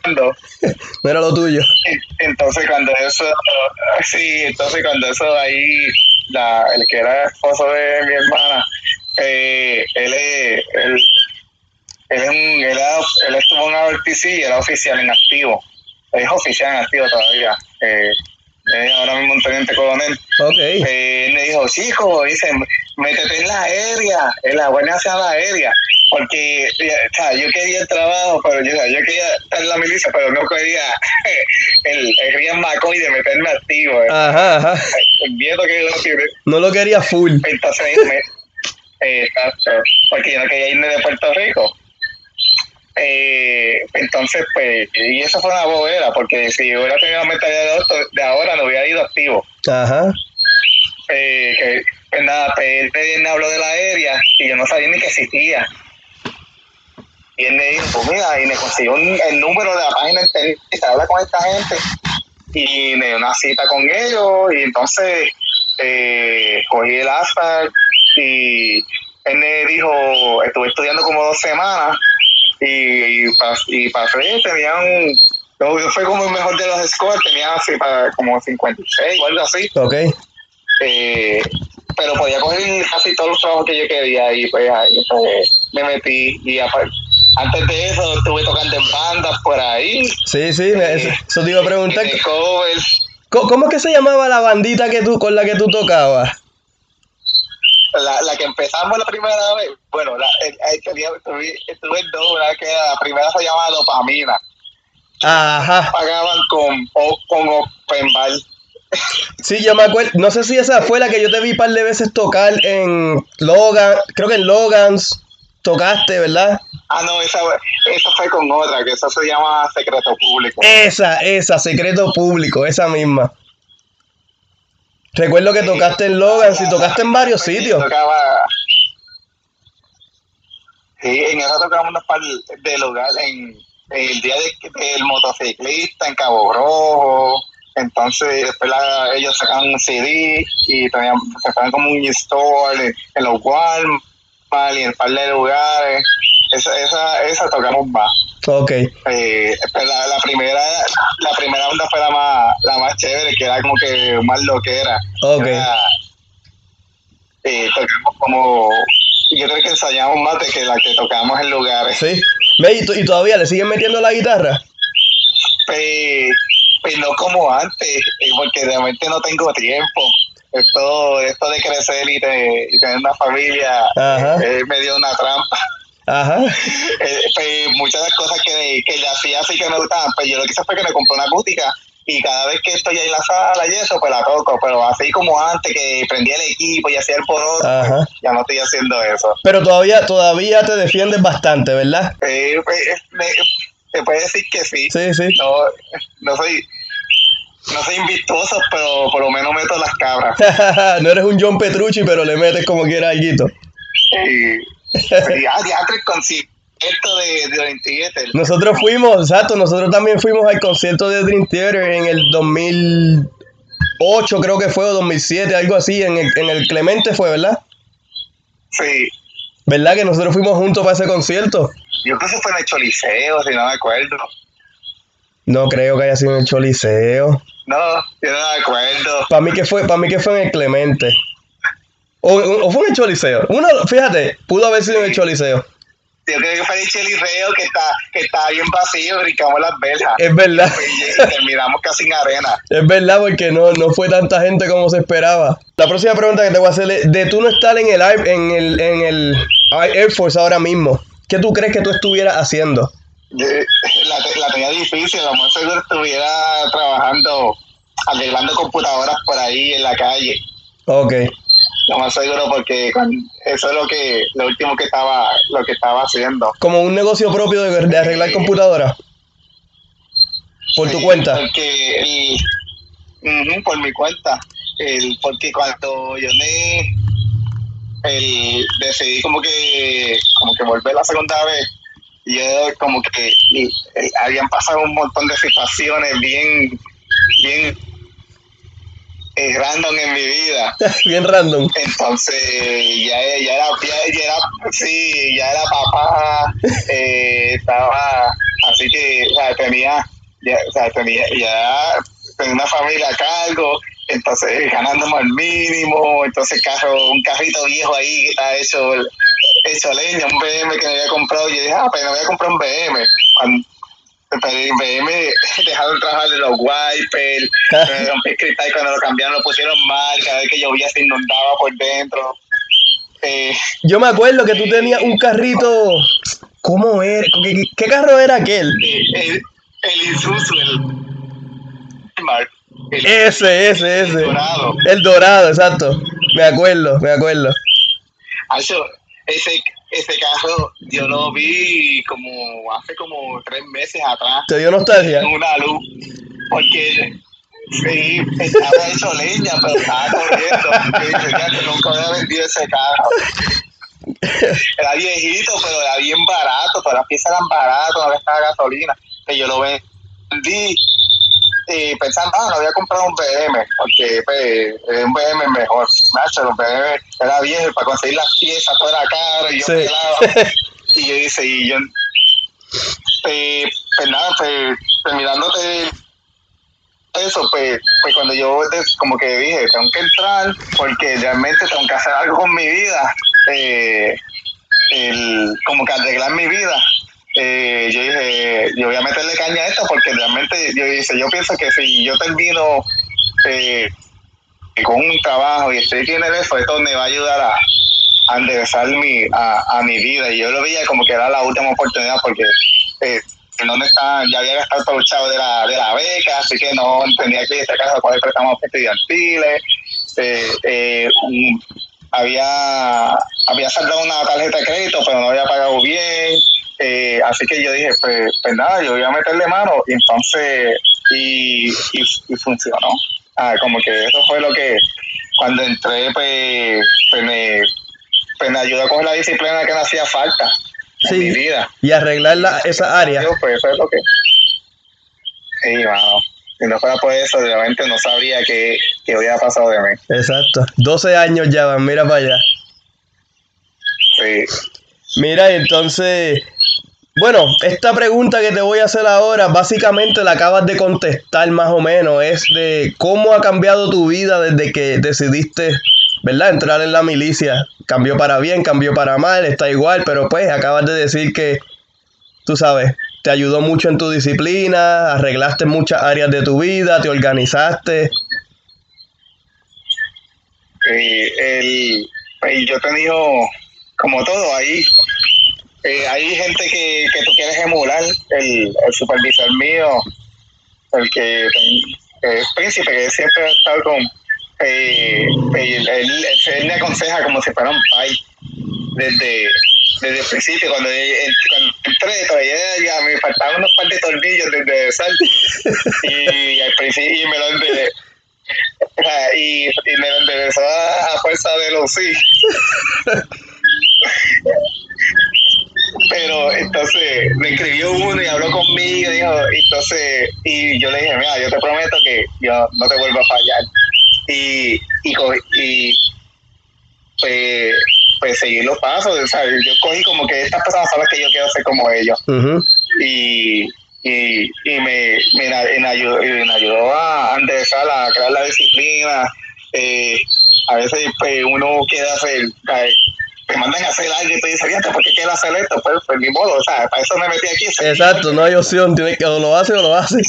No era lo tuyo. Entonces cuando eso, sí, entonces cuando eso ahí, la, el que era esposo de mi hermana, eh, él, él, él, él, era- él estuvo en RPC y era oficial en activo. Es oficial en activo todavía. Eh, es ahora mismo un teniente coronel. Ok. Eh, él me dijo, chico, dice, métete en la aérea, en la buena hacia la aérea. Porque eh, o sea, yo quería el trabajo, pero yo, yo quería estar en la milicia, pero no quería el, el Rian McCoy de meterme activo. eh. Ajá, ajá. Miedo que tiene. No lo quería full. Entonces, me, eh, exacto, porque yo no quería irme de Puerto Rico. Eh, entonces, pues, y eso fue una bobera, porque si hubiera tenido la mentalidad de, de ahora, no hubiera ido activo. Ajá. Eh, que, pues nada, pues, él me habló de la aérea y yo no sabía ni que existía. Y él me dijo, pues mira, y me consiguió un- el número de la página y se habla con esta gente. Y me dio una cita con ellos y entonces eh, cogí el asphalt y él me dijo, estuve estudiando como dos semanas y, y, y pasé, tenían, no, fue como el mejor de los scores, tenía así para como 56 o algo así Ok. eh, pero podía coger casi todos los trabajos que yo quería y pues ahí pues, me metí y apa- antes de eso estuve tocando en bandas por ahí Sí, sí, me- eso, eso te iba a preguntar. ¿Cómo, cómo es que se llamaba la bandita que tú, con la que tú tocabas? La, la que empezamos la primera vez bueno la, el- el- tenía- estuve, estuve en dos una que la primera se llamaba dopamina Ajá. pagaban con con open bar Sí, yo me acuerdo. No sé si esa fue la que yo te vi un par de veces tocar en Logan. Creo que en Logan's tocaste, ¿verdad? ah no esa, esa fue con otra que eso se llama secreto público Esa, esa, secreto público, esa misma. Recuerdo que tocaste en Logan's y tocaste en varios sitios. Tocaba. Sí, en esa tocamos unos par de lugar en, en el día de- del motociclista en Cabo Rojo. Entonces, después la- ellos sacan un CD y tenían, sacaban como un store en, en los Walmart y en un par de lugares. Esa, esa, esa tocamos más. Ok. Eh, pero la, la primera la primera onda fue la más, la más chévere, que era como que más lo que era. Ok. Era, eh, tocamos como, yo creo que ensayamos más de que la que tocamos en lugares. Sí. Ve, ¿y, y todavía le siguen metiendo la guitarra? Pues, pues no como antes, eh, porque realmente no tengo tiempo. Esto, esto de crecer y, de, y tener una familia Ajá. eh, me dio una trampa. Ajá. Eh, pues, muchas de las cosas que, que le hacía así que me gustaban, pues yo lo que hice fue que me compré una acústica y cada vez que estoy en la sala y eso, pues la toco, pero así como antes que prendía el equipo y hacía el Ajá. pues, ya no estoy haciendo eso. Pero todavía, todavía te defiendes bastante, ¿verdad? Eh, pues, me, te puede decir que sí. Sí, sí. No, no soy no soy invictuoso, pero por lo menos meto las cabras. no eres un John Petrucci, pero le metes como quiera alguito. Y, el concierto de, de Dream Theater. Nosotros fuimos, exacto, nosotros también fuimos al concierto de Dream Theater en el 2008, creo que fue, o 2007, algo así, en el, en el Clemente fue, ¿verdad? Sí. ¿Verdad que nosotros fuimos juntos para ese concierto? Yo creo que fue en el Choliseo, si no me acuerdo. No creo que haya sido en el Choliseo. No, yo no me acuerdo. Para mí que fue, para mí que fue en el Clemente. O, o fue en el Choliseo. Uno, fíjate, pudo haber sido en el Choliseo. Yo creo que fue el Choliseo que está, que está bien vacío, brincamos las verjas. Es verdad. Y terminamos casi en arena. Es verdad, porque no, no fue tanta gente como se esperaba. La próxima pregunta que te voy a hacer es, de tú no estar en el, Air- en el, en el Air Force ahora mismo, ¿qué tú crees que tú estuvieras haciendo? Yo, la, la tenía difícil, a lo mejor seguro estuviera trabajando, arreglando computadoras por ahí en la calle. Ok, Lo más seguro porque eso es lo que lo último que estaba lo que estaba haciendo. como un negocio propio de, de arreglar computadoras. Por tu Sí, cuenta. Porque el, por mi cuenta. El, porque cuando yo me el, decidí como que como que volver la segunda vez, yo como que y, eh, habían pasado un montón de situaciones bien bien eh, random en mi vida. Bien random. Entonces ya, ya era, ya, ya era, sí, ya era papá, eh, estaba, así que o sea, tenía, ya, o sea, tenía, ya tenía una familia a cargo, entonces ganándome el mínimo, entonces carro, un carrito viejo ahí que está hecho, hecho leña, un BM que me había comprado, y yo dije, ah, pero me voy a comprar un BM. Cuando, el BM dejaron trabajar de los wipers, me rompí el cristal y cuando lo cambiaron lo pusieron mal, cada vez que llovía se inundaba por dentro. Eh, Yo me acuerdo que tú tenías un carrito. ¿Cómo era? ¿Qué, qué carro era aquel? el, el Isuzu, el Mark, el, Ese, ese, el ese. dorado. El dorado, exacto. Me acuerdo, me acuerdo. Eso, ese, ese carro yo lo vi como hace como tres meses atrás. ¿Te dio nostalgia? En una luz. Porque sí, estaba hecho leña, pero estaba corriendo. Yo dije, ya que nunca había vendido ese carro. Era viejito, pero era bien barato, todas las piezas eran baratas, no gastaba gasolina. Que yo lo vendí y pensando, ah, no voy a comprar un BM, porque pues, un BM mejor. Nacho, los BM era viejo para conseguir las piezas, todo era caro, y yo Sí. y yo dice, y yo, eh, pues nada, pues, pues mirándote eso, pues, pues cuando yo como que dije, tengo que entrar porque realmente tengo que hacer algo con mi vida, eh, el, como que arreglar mi vida. Eh, yo dije, yo voy a meterle caña a esto porque realmente yo dice, yo pienso que si yo termino eh, con un trabajo y estoy aquí en el esto me va a ayudar a, a enderezar mi, a, a mi vida. Y yo lo veía como que era la última oportunidad porque eh, en donde ya había gastado todo el chavo de la, de la beca, así que no tenía que ir a esta casa a coger préstamos estudiantiles. Eh, eh, había, había saldado una tarjeta de crédito, pero no había pagado bien. Eh, así que yo dije, pues, pues nada, yo voy a meterle mano. Y entonces, y, y, y funcionó. Ah, como que eso fue lo que, cuando entré, pues, pues me, pues me ayudó a coger la disciplina que me hacía falta en mi Sí, vida. y arreglar la, esa área. Yo, pues eso es lo que. Sí, mano. Si no fuera por eso, realmente no sabría qué, qué hubiera pasado de mí. Exacto. 12 años ya van, mira para allá. Sí. Mira, entonces, bueno, esta pregunta que te voy a hacer ahora, básicamente la acabas de contestar más o menos, es de cómo ha cambiado tu vida desde que decidiste, ¿verdad? Entrar en la milicia. Cambió para bien, cambió para mal, está igual, pero pues acabas de decir que, tú sabes, te ayudó mucho en tu disciplina, arreglaste muchas áreas de tu vida, te organizaste. Eh, el, pues, yo he tenido, como todo, ahí eh, hay gente que, que tú quieres emular. El, el supervisor mío, el que, es príncipe, que siempre ha estado con. eh, él, él- él me aconseja como si fuera un pai desde, desde el principio. Cuando, él- cuando entré, todavía me faltaban unos par de tornillos desde salto y al principio y me lo enderezó y, y me lo enderezó a, a fuerza de los sí. Pero entonces me escribió uno y habló conmigo, dijo, entonces, y yo le dije, mira, yo te prometo que yo no te vuelvo a fallar. Y, y, y pues, pues seguir los pasos, sea, yo cogí como que estas personas son las que yo quiero ser como ellos y, y, y me, me, me ayudó, me ayudó a enderezar, a crear la disciplina. Eh, a veces pues, uno quiere hacer, te mandan a hacer algo y dices, fíjate, ¿por qué quiero hacer esto? Pues, pues ni modo, o sea, para eso me metí aquí. Exacto, no hay opción, tienes que o lo haces o lo haces.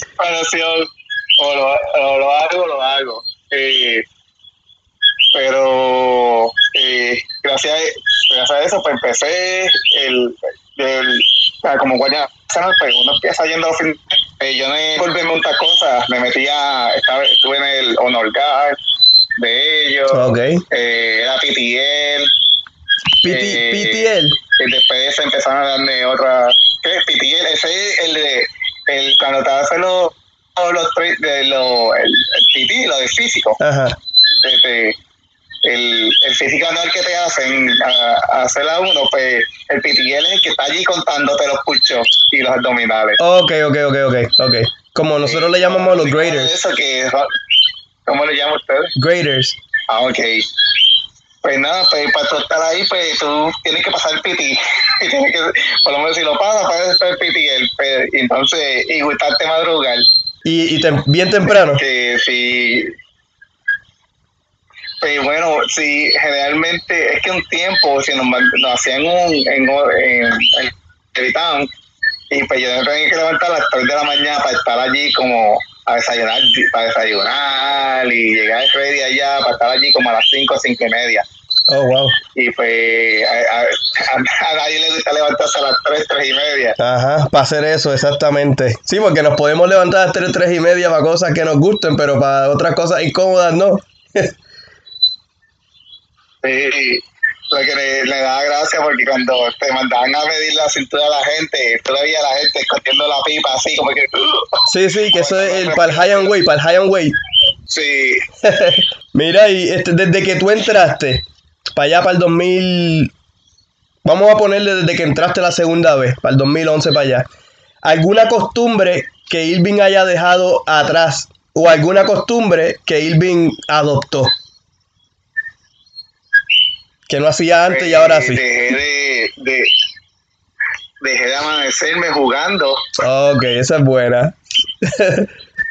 O, lo, o lo hago o lo hago. Eh, pero eh, gracias, a, gracias a eso, pues empecé el, el como guardia pues uno empieza yendo a fin- eh, yo me volví a montar cosas, me metía, estaba, estuve en el Honor Guard de ellos, Ok. eh, era PTL, PT, Eh, PTL. y después empezaron a darme otra. ¿Qué? PTL, ese es el de. El, cuando te hacen los. todos los de lo, el, el PT, lo de físico. Ajá. de- el, el físico anual que te hacen a, a hacer a uno, pues el PTL es el que está allí contándote los push-ups y los abdominales. Ok, ok, ok, ok, ok. Como nosotros le llamamos a los graders. Eso que, ¿Cómo le llaman ustedes? Graders. Ah, ok. Pues nada, pues para tú estar ahí, pues tú tienes que pasar el PT. Y tienes que, por lo menos si lo pasas, estar el. El, pues, y entonces, y gustarte madrugar. Y, y bien temprano. Que si. Pues bueno, si generalmente es que un tiempo, si nos, nos hacían un. en, en, en y pues yo tenía que levantar a las 3 de la mañana para estar allí como a desayunar, para desayunar y llegar ready allá para estar allí como a las 5 5 y media. Oh, wow. Y pues a, a- a- nadie le gusta levantarse a las 3, 3 y media. Ajá, para hacer eso, exactamente. Sí, porque nos podemos levantar a las 3, 3 y media para cosas que nos gusten, pero para otras cosas incómodas no. Sí, lo que le, le daba gracia porque cuando te mandaban a medir la cintura a la gente, tú veías a la gente escondiendo la pipa así como que... Sí, sí, que eso es el, para el high and weight, para el high and weight. Sí, Mira, y este, desde que tú entraste, para allá, para el 2000, vamos a ponerle desde que entraste la segunda vez, para el 2011 para allá, ¿alguna costumbre que Irving haya dejado atrás o alguna costumbre que Irving adoptó? Que no hacía antes y ahora eh, sí. Dejé de, de, dejé de amanecerme jugando. Ok, esa es buena.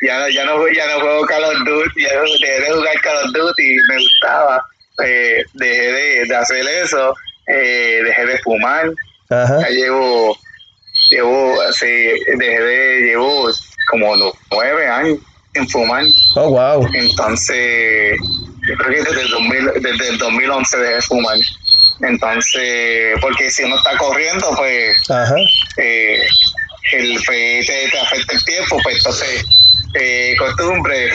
Ya, no- ya, no, ya no juego Call of Duty, ya no, dejé de jugar Call of Duty, me gustaba. Eh, dejé de, de hacer eso, eh, dejé de fumar. Ajá. Ya llevo, llevo, así, dejé de, llevo como nu- nueve años sin fumar. Oh, wow. Entonces, yo creo que desde el, 2000, desde el 2011 dejé de fumar. Entonces, porque si uno está corriendo, pues Ajá. eh, el te, te afecta el tiempo, pues entonces, eh, costumbre,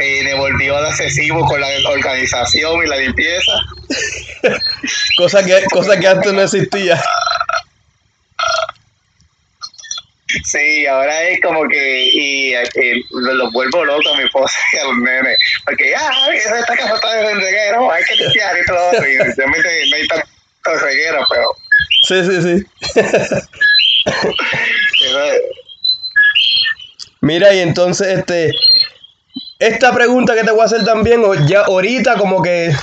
eh, me volvió al excesivo con la organización y la limpieza. Cosa que, cosa que antes no existía. Sí, ahora es como que y, eh, lo, lo vuelvo loco a mi esposa y a los nenes. Porque, ah, esta casa está de reguero, hay que limpiar y todo. Y realmente no hay tanto reguero, pero Sí, sí, sí. Mira, y entonces, este, esta pregunta que te voy a hacer también, ya ahorita como que,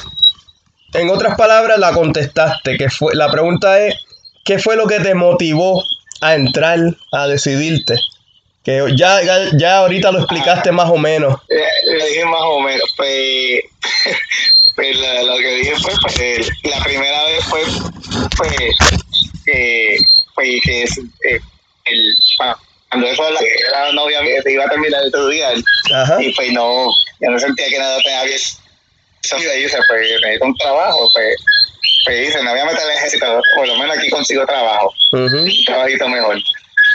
en otras palabras, la contestaste, que fue, la pregunta es, ¿qué fue lo que te motivó a entrar, a decidirte? Que ya, ya, ya ahorita lo explicaste más o menos. Eh, le dije más o menos, pues, pues la- lo que dije fue, pues, eh, la primera vez fue, pues, que, pues, que es, eh, el, cuando eso la, era novia mía, se iba a terminar de estudiar, Ajá. y pues no, yo no sentía que nada tenía bien sonido, y dice, pues, necesito un trabajo, pues, pues dice, me voy a meter al ejército, por lo menos aquí consigo trabajo un trabajito mejor.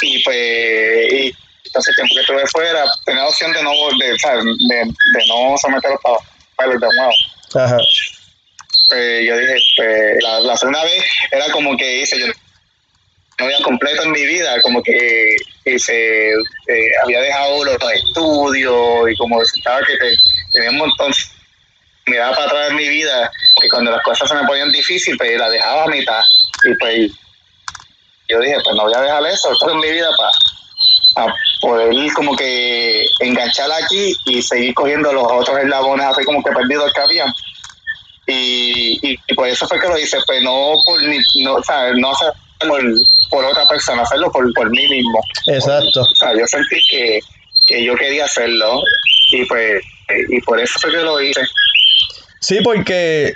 Y pues, y entonces el tiempo que estuve fuera, tenía la opción de no, de, de, de no someter los papeles de nuevo. Ajá. Pues yo dije, pues, la, la segunda vez era como que hice yo no había completo en mi vida, como que hice, eh, había dejado los estudios y como estaba que te- tenía un montón, miraba para atrás en mi vida, que cuando las cosas se me ponían difíciles, pues la dejaba a mitad. Y pues yo dije, pues no voy a dejar eso, esto es mi vida para poder como que enganchar aquí y seguir cogiendo los otros eslabones así como que perdidos que había. Y, y, y por eso fue que lo hice, pues no por ni, no, o sea, no hacerlo por, por otra persona, hacerlo por, por mí mismo. Exacto. O sea, yo sentí que, que yo quería hacerlo y pues y por eso fue que lo hice. Sí, porque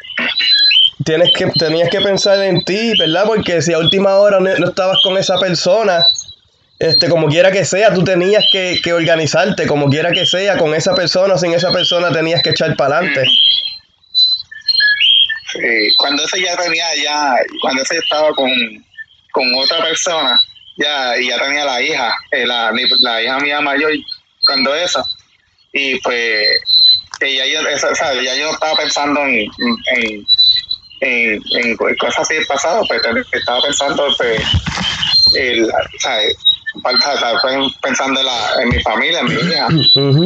tienes que, tenías que pensar en ti, ¿verdad? Porque si a última hora no, no estabas con esa persona, este, como quiera que sea, tú tenías que, que organizarte, como quiera que sea, con esa persona sin esa persona tenías que echar para adelante. Sí, cuando ese ya tenía ya, cuando ese estaba con, con otra persona, ya, y ya tenía la hija, eh, la, la hija mía mayor, cuando eso, y pues, que ya yo, no estaba pensando en, en, en, en cosas así del pasado, pues estaba pensando, pues, el, ¿sabes? Falta- estaba pensando en, la, en mi familia, en mi hija.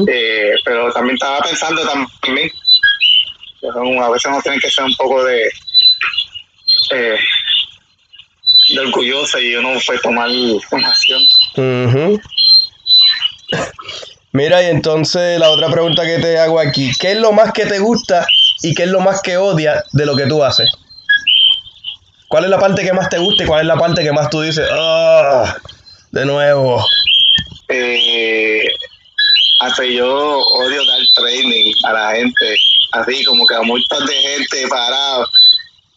Eh, pero también estaba pensando también a veces uno tiene que ser un poco de eh, de orgulloso y uno puede tomar información Ujú. Mira, y entonces la otra pregunta que te hago aquí, ¿qué es lo más que te gusta y qué es lo más que odias de lo que tú haces? ¿Cuál es la parte que más te gusta y cuál es la parte que más tú dices, ah, de nuevo? eh, hasta yo odio dar training a la gente así como que a muchos de gente parado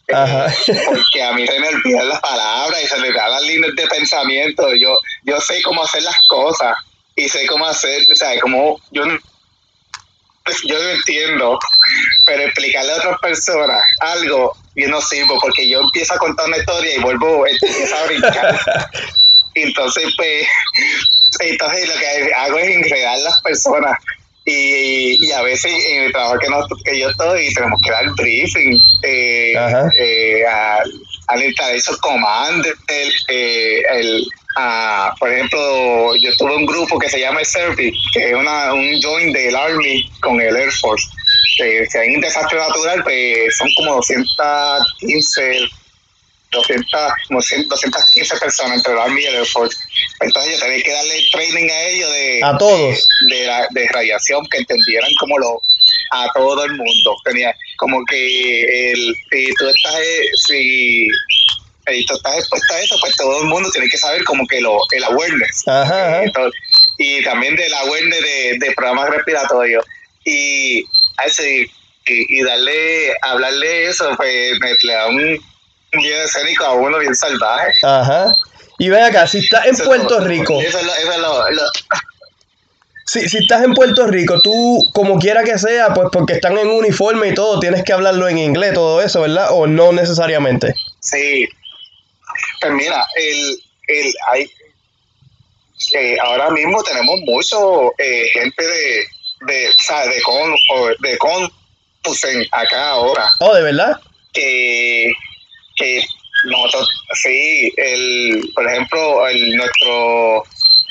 eh, Ajá. porque a mí se me olvidan las palabras y se me dan las líneas de pensamiento yo yo sé cómo hacer las cosas y sé cómo hacer o sea como yo no- yo no entiendo pero explicarle a otras personas algo yo no sirvo porque yo empiezo a contar una historia y vuelvo empiezo a brincar. Entonces pues entonces lo que hago es enredar las personas y, y, a veces en el trabajo que, no, que yo estoy tenemos que dar briefing eh, eh, al installation command eh, el, por ejemplo yo tuve un grupo que se llama el Service que es una, un join del Army con el Air Force si hay un desastre natural pues son como 215 200, 215 personas entre el Army y el Air Force. Entonces yo tenía que darle training a ellos de, a todos. De, de, radiación, que entendieran como lo a todo el mundo. Tenía como que el, si tú estás, eh, si, tú estás expuesto a eso, pues todo el mundo tiene que saber como que lo, el awareness. y también del awareness de, de programas respiratorios. Y, así, y, y darle, hablarle eso, pues me le da un bien escénico a uno, bien salvaje. Ajá. Y ven acá, si estás en Puerto Rico. Eso es lo, Si, si estás en Puerto Rico, tú, como quiera que sea, pues porque están en uniforme y todo, tienes que hablarlo en inglés, todo eso, ¿verdad? ¿O no necesariamente? Sí. Pues mira, el, el, hay, eh, ahora mismo tenemos mucho eh, gente de, de, o sea, de con, de con, acá ahora. Oh, ¿de verdad? Que que nosotros, sí, el, por ejemplo, el, nuestro,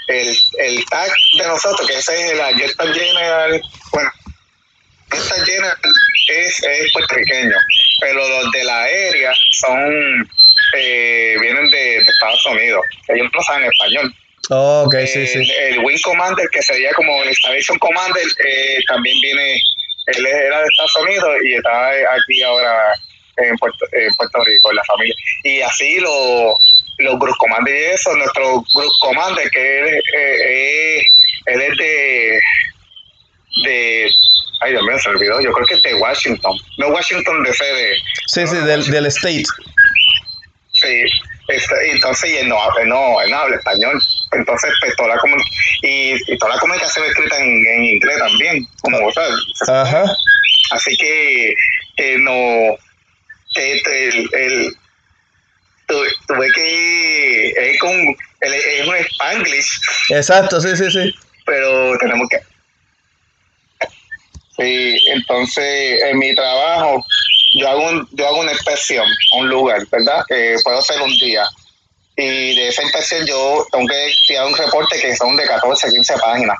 el, el tag de nosotros, que ese es la Jetta General, bueno, Jetta General es, es puertorriqueño, pero los de la aérea son, eh, vienen de, Estados Unidos, ellos no saben español. Oh, okay, sí, sí. El Wing Commander, que sería como el Installation Commander, eh, también viene, él era de Estados Unidos y está aquí ahora en Puerto, Rico, en la familia. Y así los los Group Commander y eso, nuestro Group Commander, que él, eh, él es de, de, ay Dios mío, se olvidó, yo creo que es de Washington, no Washington de sede. Sí, sí, del, del state. Sí, este, entonces y él no, no, él no habla español. Entonces, pues, toda la y, y, toda la comunicación escrita en, en inglés también, como vos Ajá. Así que, que no, el, el, tuve, que es con es un spanglish exacto sí sí sí pero tenemos que sí entonces en mi trabajo yo hago un, yo hago una inspección a un lugar verdad que puedo hacer un día y de esa inspección yo tengo que tirar un reporte que son de 14 15 páginas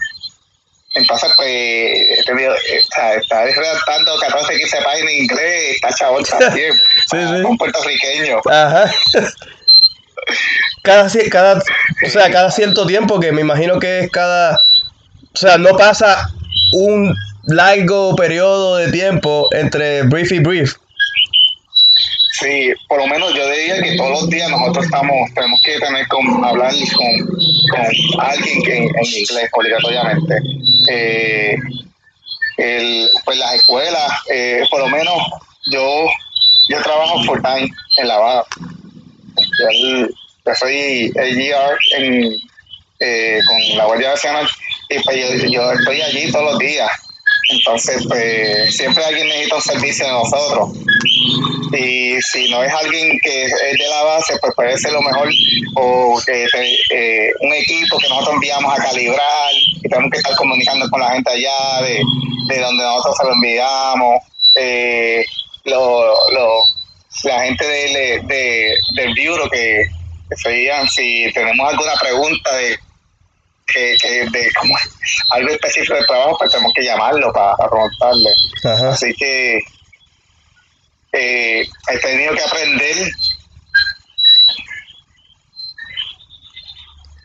entonces, pues, este video, eh, o sea, está redactando 14, 15 páginas en inglés, está chabón también. sí, sí. Un puertorriqueño. Ajá. Cada, cada, o sea, cada cierto tiempo, que me imagino que es cada. O sea, no pasa un largo periodo de tiempo entre brief y brief. Sí, por lo menos yo diría que todos los días nosotros estamos, tenemos que tener con hablar con, con alguien que, en, inglés obligatoriamente. Eh, el, pues las escuelas, eh, por lo menos yo, yo trabajo full time en la Baja. Yo, soy el GR en, eh, con la Guardia Nacional y pues yo, yo estoy allí todos los días. Entonces, pues siempre alguien necesita un servicio de nosotros. Y si no es alguien que es de la base, pues puede ser lo mejor, o que eh, un equipo que nosotros enviamos a calibrar, y tenemos que estar comunicando con la gente allá de, de donde nosotros se lo enviamos, eh, lo, lo, la gente de, de, del bureau que, que se si tenemos alguna pregunta de que, que de como algo específico de trabajo, pues tenemos que llamarlo para, preguntarle. Así que eh, he tenido que aprender.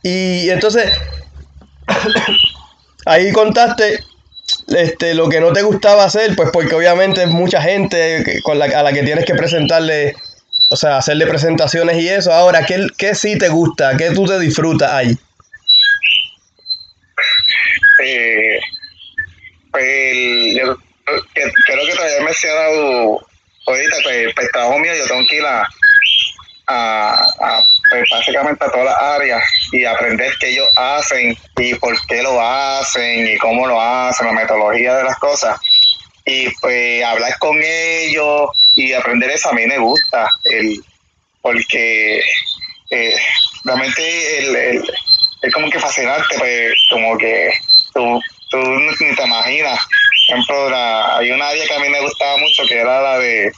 Y entonces, ahí contaste este, lo que no te gustaba hacer, pues porque obviamente es mucha gente con la, a la que tienes que presentarle, o sea, hacerle presentaciones y eso. Ahora, ¿qué, qué sí te gusta? ¿Qué tú te disfrutas ahí? Eh, pues yo creo que te había mencionado ahorita, pues, pues, trabajo mío, yo tengo que ir a, a, pues, básicamente a todas las áreas y aprender qué ellos hacen y por qué lo hacen y cómo lo hacen, la metodología de las cosas. Y pues hablar con ellos y aprender eso a mí me gusta, el, porque eh, realmente el, es como que fascinante, pues como que tú tú ni te imaginas. Por ejemplo, hay una área que a mí me gustaba mucho que era la de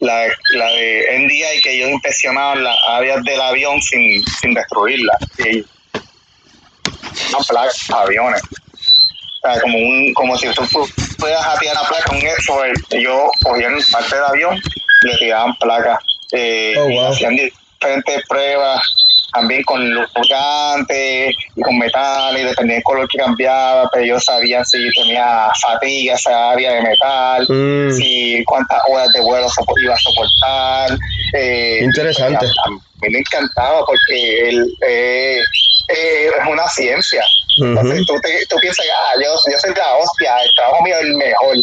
la, la de NDI que ellos inspeccionaban las áreas del avión sin, sin destruirlas. Y no placas, aviones. O sea, como, un, como si tú puedas atiar la placa, un eso, ellos cogían parte del avión y le tiraban placas. Eh, Oh, wow. Hacían diferentes pruebas también con lubricantes y con metal y dependiendo del color que cambiaba, pero ellos sabían si tenía fatiga esa área de metal, Mm, si cuántas horas de vuelo sopo- iba a soportar. Eh, Interesante. A, mí me encantaba porque él, eh, eh, es una ciencia. Entonces tú, te- tú piensas, ah, yo, yo soy la hostia, el trabajo mío es el mejor.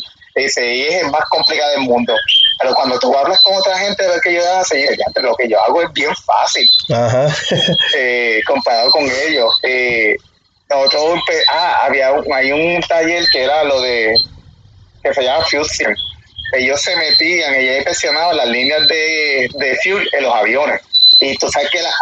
Dice, y es el más complicado del mundo. Pero cuando tú hablas con otra gente de lo que yo hago, dice, "Ya, lo que yo hago es bien fácil Ajá. eh, comparado con ellos. Eh, nosotros, empe- ah, había un, hay un taller que era lo de, que se llama Fusion. Ellos se metían, ellos inspeccionaban las líneas de, de fuel en los aviones. Y tú sabes que las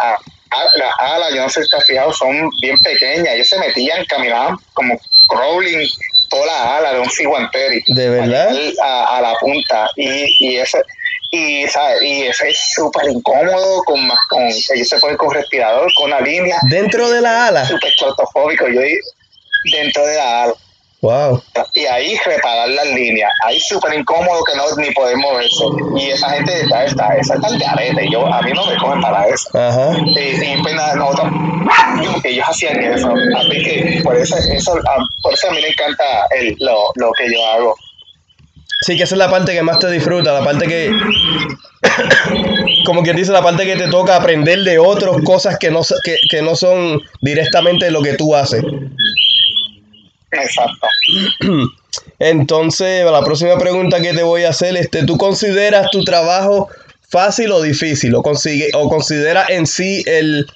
alas, yo no sé si te has fijado, son bien pequeñas. Ellos se metían, caminaban como crawling toda la ala de un ciguanteri. ¿De verdad? A, a la punta. Y, y ese, y, ¿sabes? y eso es súper incómodo, con, más- con, ellos se ponen con respirador, con una línea, Dentro de la ala. súper claustrofóbico, yo dentro de la ala. Wow. Y ahí reparar las líneas, ahí súper incómodo que no ni poder moverse. Y esa gente está, está, esa está al garete, yo, a mí no me cogen para eso. Ajá. Y, y pues nada, nosotros, ellos hacían eso. Así que por eso, eso, por eso a mí me encanta el, lo, lo que yo hago. Sí, que esa es la parte que más te disfruta, la parte que, como quien dice, la parte que te toca aprender de otros cosas que no, que, que no son directamente lo que tú haces. Exacto. Entonces, la próxima pregunta que te voy a hacer, este, ¿tú consideras tu trabajo fácil o difícil? ¿O, consigue, o consideras en sí el,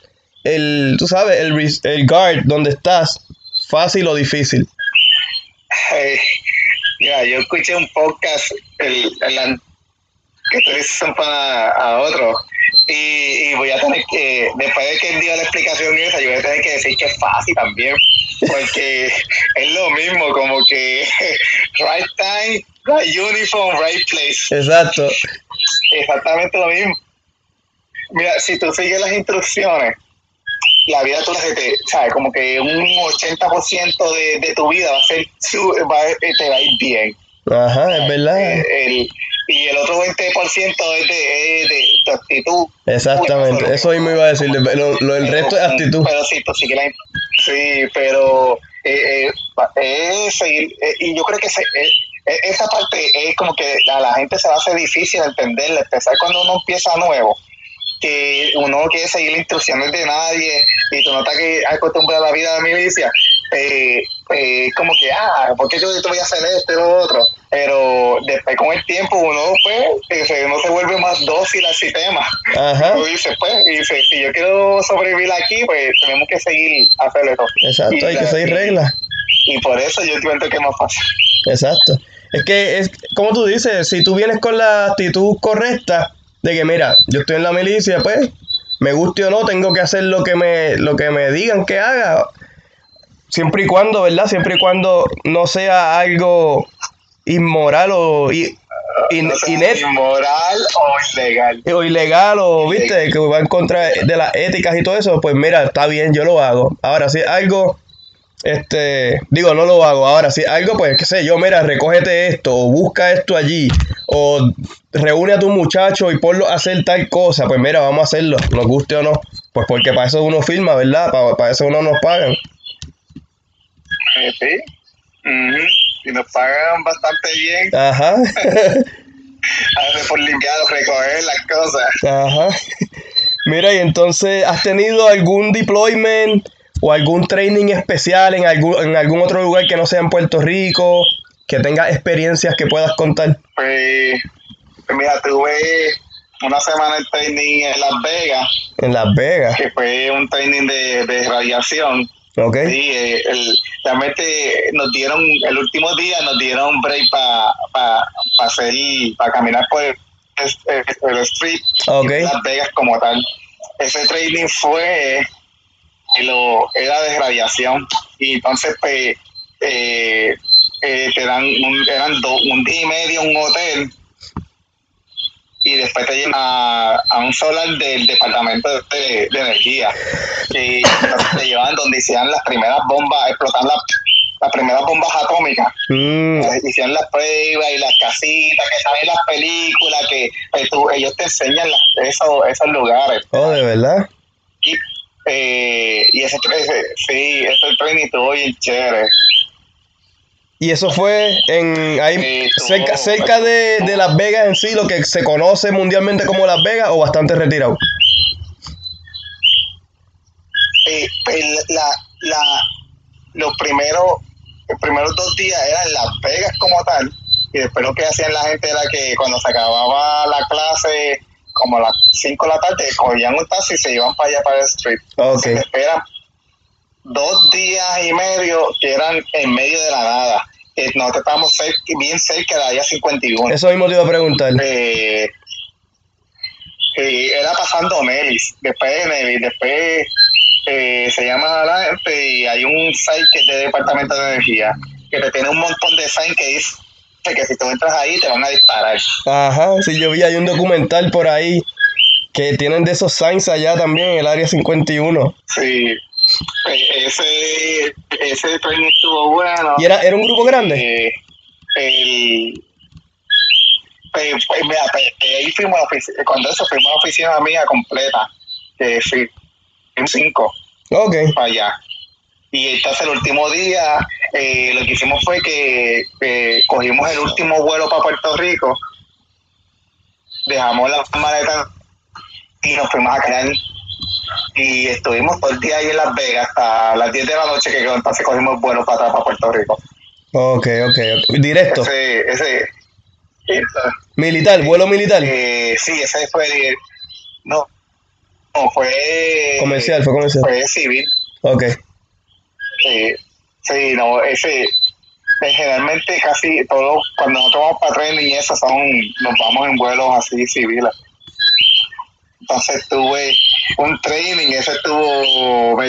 el, tú sabes, el, el guard donde estás fácil o difícil? Mira, yo escuché un podcast el, el que tú dices para a otro y, y voy a tener que, después de que él dio la explicación esa, yo voy a tener que decir que es fácil también, porque es lo mismo, como que right time, right uniform, right place, Exacto. exactamente lo mismo. Mira, si tú sigues las instrucciones, la vida tú la se te, ¿sabes? Como que un 80% de, de tu vida va a ser, va, te va a ir bien. Ajá, es verdad. Eh, el- y el otro 20% es de, es de tu actitud. Exactamente. Eso mismo iba a decir. Lo, lo- el resto es actitud. Pero sí, tú sigues la- Sí, pero eh, eh, es seguir. eh, y yo creo que se- eh, eh, esa parte es como que a la gente se va a hacer difícil entenderla, empezar cuando uno empieza nuevo que uno no quiere seguir las instrucciones de nadie y tú notas que acostumbrado a la vida de milicia, eh, eh, como que, ah, ¿por qué yo te voy a hacer esto y lo otro? Pero después con el tiempo uno, pues, eh, se- uno se vuelve más dócil al sistema. Ajá. Uno dice, pues, y dice, si yo quiero sobrevivir aquí, pues tenemos que seguir hacer esto. Exacto, Y hay que seguir reglas. Y por eso yo cuento que es más fácil. Exacto. Es que es como tú dices, si tú vienes con la actitud correcta de que mira, yo estoy en la milicia, pues me guste o no, tengo que hacer lo que me lo que me digan que haga. Siempre y cuando, ¿verdad? Siempre y cuando no sea algo inmoral o i- in- inet- inmoral o ilegal. o ilegal o viste que va en contra de las éticas y todo eso, pues mira, está bien, yo lo hago. Ahora si es algo este, digo, no lo hago. Ahora, si es algo, pues, qué sé yo, mira, recógete esto, o busca esto allí, o reúne a tu muchacho y ponlo a hacer tal cosa, pues mira, vamos a hacerlo, nos guste o no. Pues porque para eso uno firma, ¿verdad? Para, para eso uno nos pagan. Eh, sí. Y nos pagan bastante bien. Ajá, a veces por limpiar o recoger las cosas. ajá. Mira, y entonces, ¿has tenido algún deployment o algún training especial en algún, en algún otro lugar que no sea en Puerto Rico? Que tengas experiencias que puedas contar. Pues, pues mira, tuve una semana de training en Las Vegas, En Las Vegas, que fue un training de, de radiación. ¿Ok? Sí, eh, el- realmente nos dieron, el último día nos dieron break para pa, pa hacer, para caminar por el, el- el street Ok. de Las Vegas como tal. Ese training fue, lo, era de radiación. Y entonces, pues, eh, eh, te dan un, eran do- un día y medio en un hotel y después te llevan a, a un solar del departamento de, de energía. Y te llevan donde hicieron las primeras bombas, explotan las, las primeras bombas atómicas. Mm, hicieron las pruebas y las casitas que salen en las películas que eh, tú- ellos te enseñan las- esos, esos lugares. Oh, de verdad. y, eh, y ese, ese sí ese training estuvo bien chévere Y eso fue en ahí cerca, cerca de, de Las Vegas en sí, lo que se conoce mundialmente como Las Vegas o bastante retirado. Eh, el- la, la, los primeros los primeros dos días eran Las Vegas como tal y después lo que hacían la gente era que cuando se acababa la clase como a las 5 de la tarde cogían un taxi y se iban para allá para el street Ok. Se esperan dos días y medio que eran en medio de la nada. Que nosotros estábamos cerca, bien cerca de la área 51. Eso mismo te iba a preguntar. Eh, eh, era pasando Nelis, después de Nelis, después eh, se llama la gente y hay un site que es de Departamento de Energía que te tiene un montón de signs que dice que si tú entras ahí te van a disparar. Ajá, sí, yo vi, hay un documental por ahí que tienen de esos signs allá también en el área 51. Sí, eh, ese, ese training estuvo bueno. ¿Y era, era un grupo grande? Eh, el, pues, pues, mira, pues, ahí fuimos cuando eso fuimos a la oficina mía completa, que fui en cinco Ok. para allá. Y entonces el último día eh, lo que hicimos fue que eh, cogimos el último vuelo para Puerto Rico, dejamos las maletas y nos fuimos a quedar. Y estuvimos todo el día ahí en Las Vegas hasta las 10 de la noche que entonces cogimos vuelo para atrás para Puerto Rico. Ok, ok. Directo. Ese, ese, Militar, vuelo militar. eh, sí, ese fue, no, no, fue Comercial, fue comercial. Fue civil. Ok. Sí, sí, no, ese, eh, generalmente casi todos, cuando nosotros vamos para training y eso son, nos vamos en vuelos así civiles. Entonces tuve un training, ese estuvo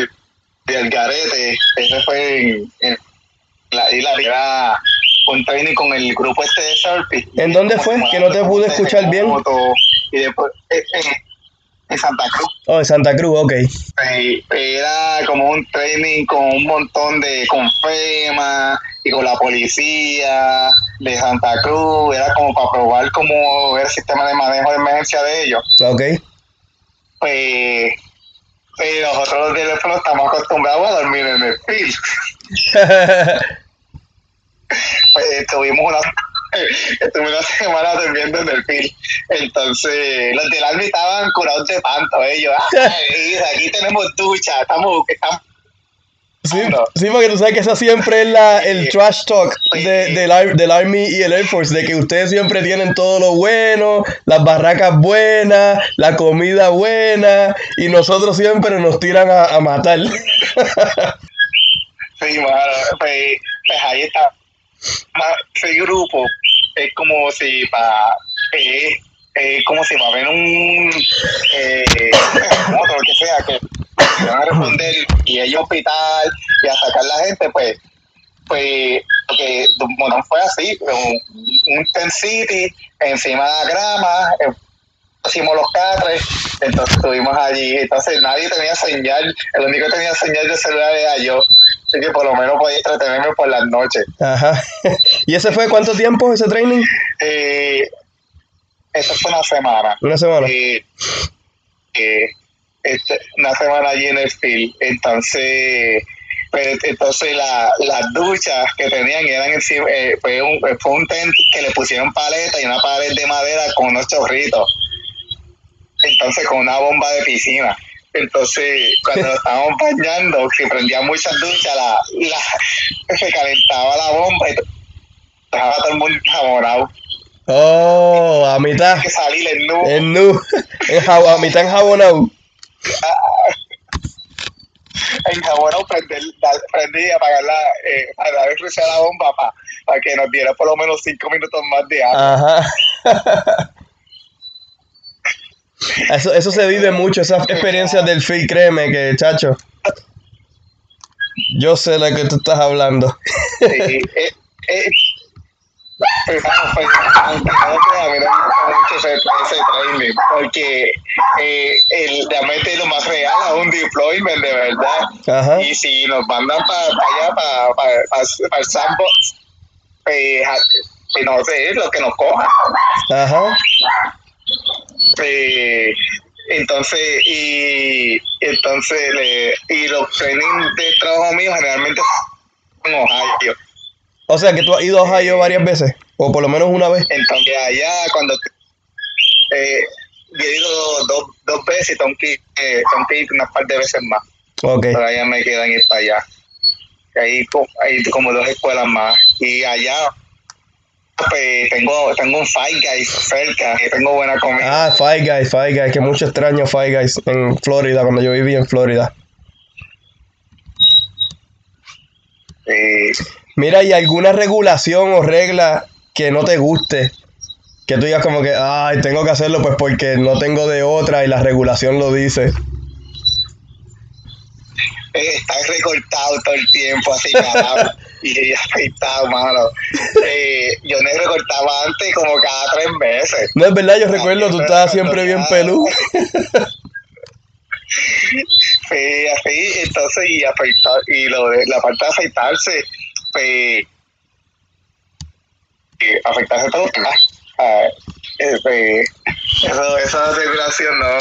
del garete, ese fue en, en la isla, era un training con el grupo este de Sharpie. ¿En dónde fue? Que no te pude escuchar bien. Y después, eh, en, en Santa Cruz. Oh, de Santa Cruz, ok. Eh, era como un training con un montón de con FEMA y con la policía de Santa Cruz, era como para probar cómo el sistema de manejo de emergencia de ellos. Ok. Pues, pues nosotros los teléfonos estamos acostumbrados a dormir en el field. Pues estuvimos una estuve una semana durmiendo en el field. Entonces, los del Army estaban curados de tanto ellos. "Ay, aquí tenemos ducha, estamos, estamos Sí, sí, porque tú sabes que esa siempre es la, el trash talk de- del, Ar- del Army y el Air Force, de que ustedes siempre tienen todo lo bueno, las barracas buenas, la comida buena, y nosotros siempre nos tiran a, a matar. Sí, mano, pues, pues ahí está. Ese grupo es como si para. Eh, eh, como si va a haber un. Eh, lo que sea, que que van a responder y ellos hospital y a sacar la gente, pues. Pues, porque bueno, fue así: un, un tent city, encima de la grama, eh, hicimos los catres, entonces estuvimos allí, entonces nadie tenía señal, el único que tenía señal de celular era yo, así que por lo menos podía entretenerme por las noches. Ajá. ¿Y ese fue cuánto tiempo, ese training? Eh, eso fue una semana. Una semana. Eh, eh, este, una semana allí en el field, entonces pues, entonces la, las duchas que tenían eran encima, eh, fue, un, fue un tent que le pusieron paleta y una pared de madera con unos chorritos entonces con una bomba de piscina. Entonces, cuando nos estábamos bañando, si prendía muchas duchas, la, la, se calentaba la bomba y dejaba todo el mundo enjabonado. Oh, a mitad. Hay que salir en nu. En nu. A mitad enjabonado. enjabonado, prender, prender y apagar la, eh, para dar cruce a la bomba para que nos diera por lo menos cinco minutos más de agua. Ajá. Eso, eso se vive mucho, esas experiencias del field, créeme que, chacho. Yo sé de que tú estás hablando. Sí, eh, eh, pues, pues, aunque no te a mí no me gusta mucho ese, ese training, porque eh, el, realmente lo más real es un deployment de verdad. Ajá. Y si nos mandan para allá, para pa, el sandbox, eh, eh, no sé, lo que nos coja. Ajá. Eh, entonces, y entonces, le- y los trainings de trabajo mío generalmente son en Ohio. O sea que tú has ido a Ohio varias veces. O por lo menos una vez. Entonces, allá cuando eh, yo he ido dos, dos veces y tengo que, ir, eh, tengo que ir unas par de veces más. Ok. Pero allá me quedan ir para allá. Co- hay como dos escuelas más. Y allá pues, tengo, tengo un Five Guys cerca, que tengo buena comida. Ah, Five Guys, Five Guys, que mucho extraño Five Guys en Florida, cuando yo viví en Florida. Eh, Mira, ¿y alguna regulación o regla que no te guste? Que tú digas como que, ay, tengo que hacerlo pues porque no tengo de otra y la regulación lo dice. eh, está recortado todo el tiempo, así calado y afeitado, mano. Eh, yo me recortaba antes como cada tres meses. No es verdad, yo recuerdo, tú estabas siempre bien pelú. Sí, así, entonces, y afeitar, y lo de la parte de afeitarse, pues, eh, afeitarse todo, ¿verdad? Ah, eh, pues, eso, esa regulación no,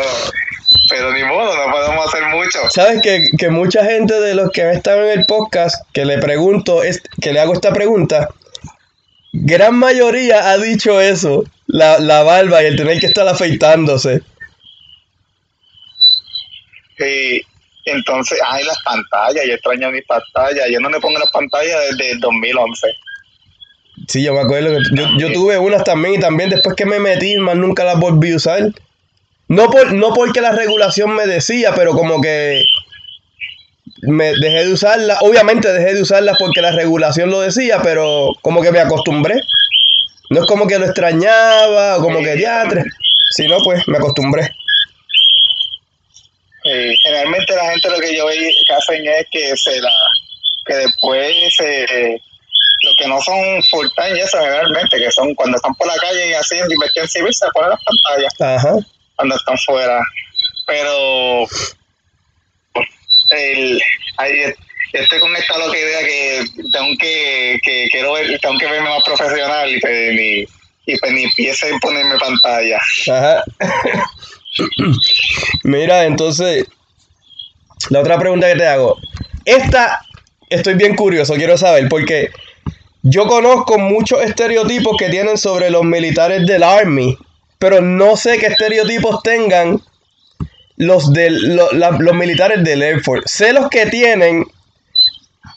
pero ni modo, no podemos hacer mucho. Sabes que, que mucha gente de los que han estado en el podcast, que le pregunto, es, que le hago esta pregunta, gran mayoría ha dicho eso, la, la barba y el tener que estar afeitándose. Y entonces, ay, las pantallas, yo extraño mis pantallas, yo no me pongo las pantallas desde el 2011. Sí, yo me acuerdo que yo, yo tuve unas también y también después que me metí, más nunca las volví a usar. No, por, no porque la regulación me decía, pero como que me dejé de usarlas. Obviamente dejé de usarlas porque la regulación lo decía, pero como que me acostumbré. No es como que lo extrañaba o como que diatre, sino pues me acostumbré. Eh, generalmente la gente lo que yo veo que hacen es que se la que después se lo que no son full time y eso generalmente que son cuando están por la calle y así en inversión civil se ponen las pantallas Ajá. cuando están fuera pero el ahí estoy con esta loca idea que tengo que, que quiero ver tengo que verme más profesional y pues ni y pues ni piense en ponerme pantalla Ajá. Mira, entonces, la otra pregunta que te hago. Esta, estoy bien curioso, quiero saber, porque yo conozco muchos estereotipos que tienen sobre los militares del Army, pero no sé qué estereotipos tengan los, la- los militares del Air Force. Sé los que tienen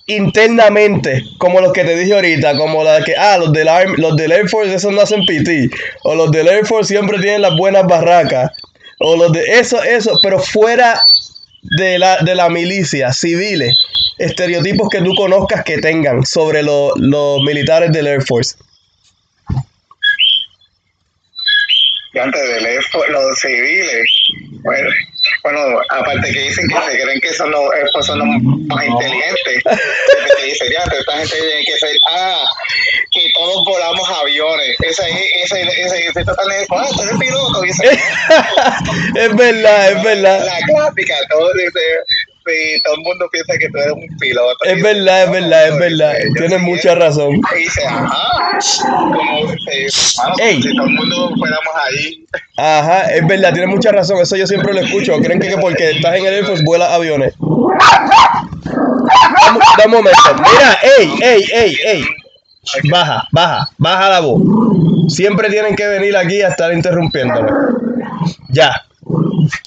internamente, como los que te dije ahorita, como la que, ah, los del, Army, los del Air Force, esos no hacen PT, o los del Air Force siempre tienen las buenas barracas, o los de eso, eso, pero fuera de la, de la milicia, civiles, estereotipos que tú conozcas que tengan sobre lo- los militares del Air Force. Antes de leer fue los civiles, bueno, bueno, aparte que dicen que se creen que son los, estos son los más inteligentes, que dicen, ya, esta gente tiene que ser, ah, que todos volamos aviones, ese, ese, ese, ese, total es, ah, tú eres piloto, dice, es verdad, es verdad. la clásica, todo dice, sí, todo el mundo piensa que tú eres un piloto. Es verdad, es "No, verdad, es no", verdad. dice, "Yo Tienes mucha ¿eh?". razón. Y dice, ajá, como, dice, "Mano, Ey. si todo el mundo fuéramos ahí, Ajá, es verdad, tienes mucha razón. Eso yo siempre lo escucho. Creen que, que porque estás en el Air Force vuelas aviones. Dame un momento. Mira, ey, ey, ey, ey. Baja, baja, baja la voz. Siempre tienen que venir aquí a estar interrumpiéndome. Ya.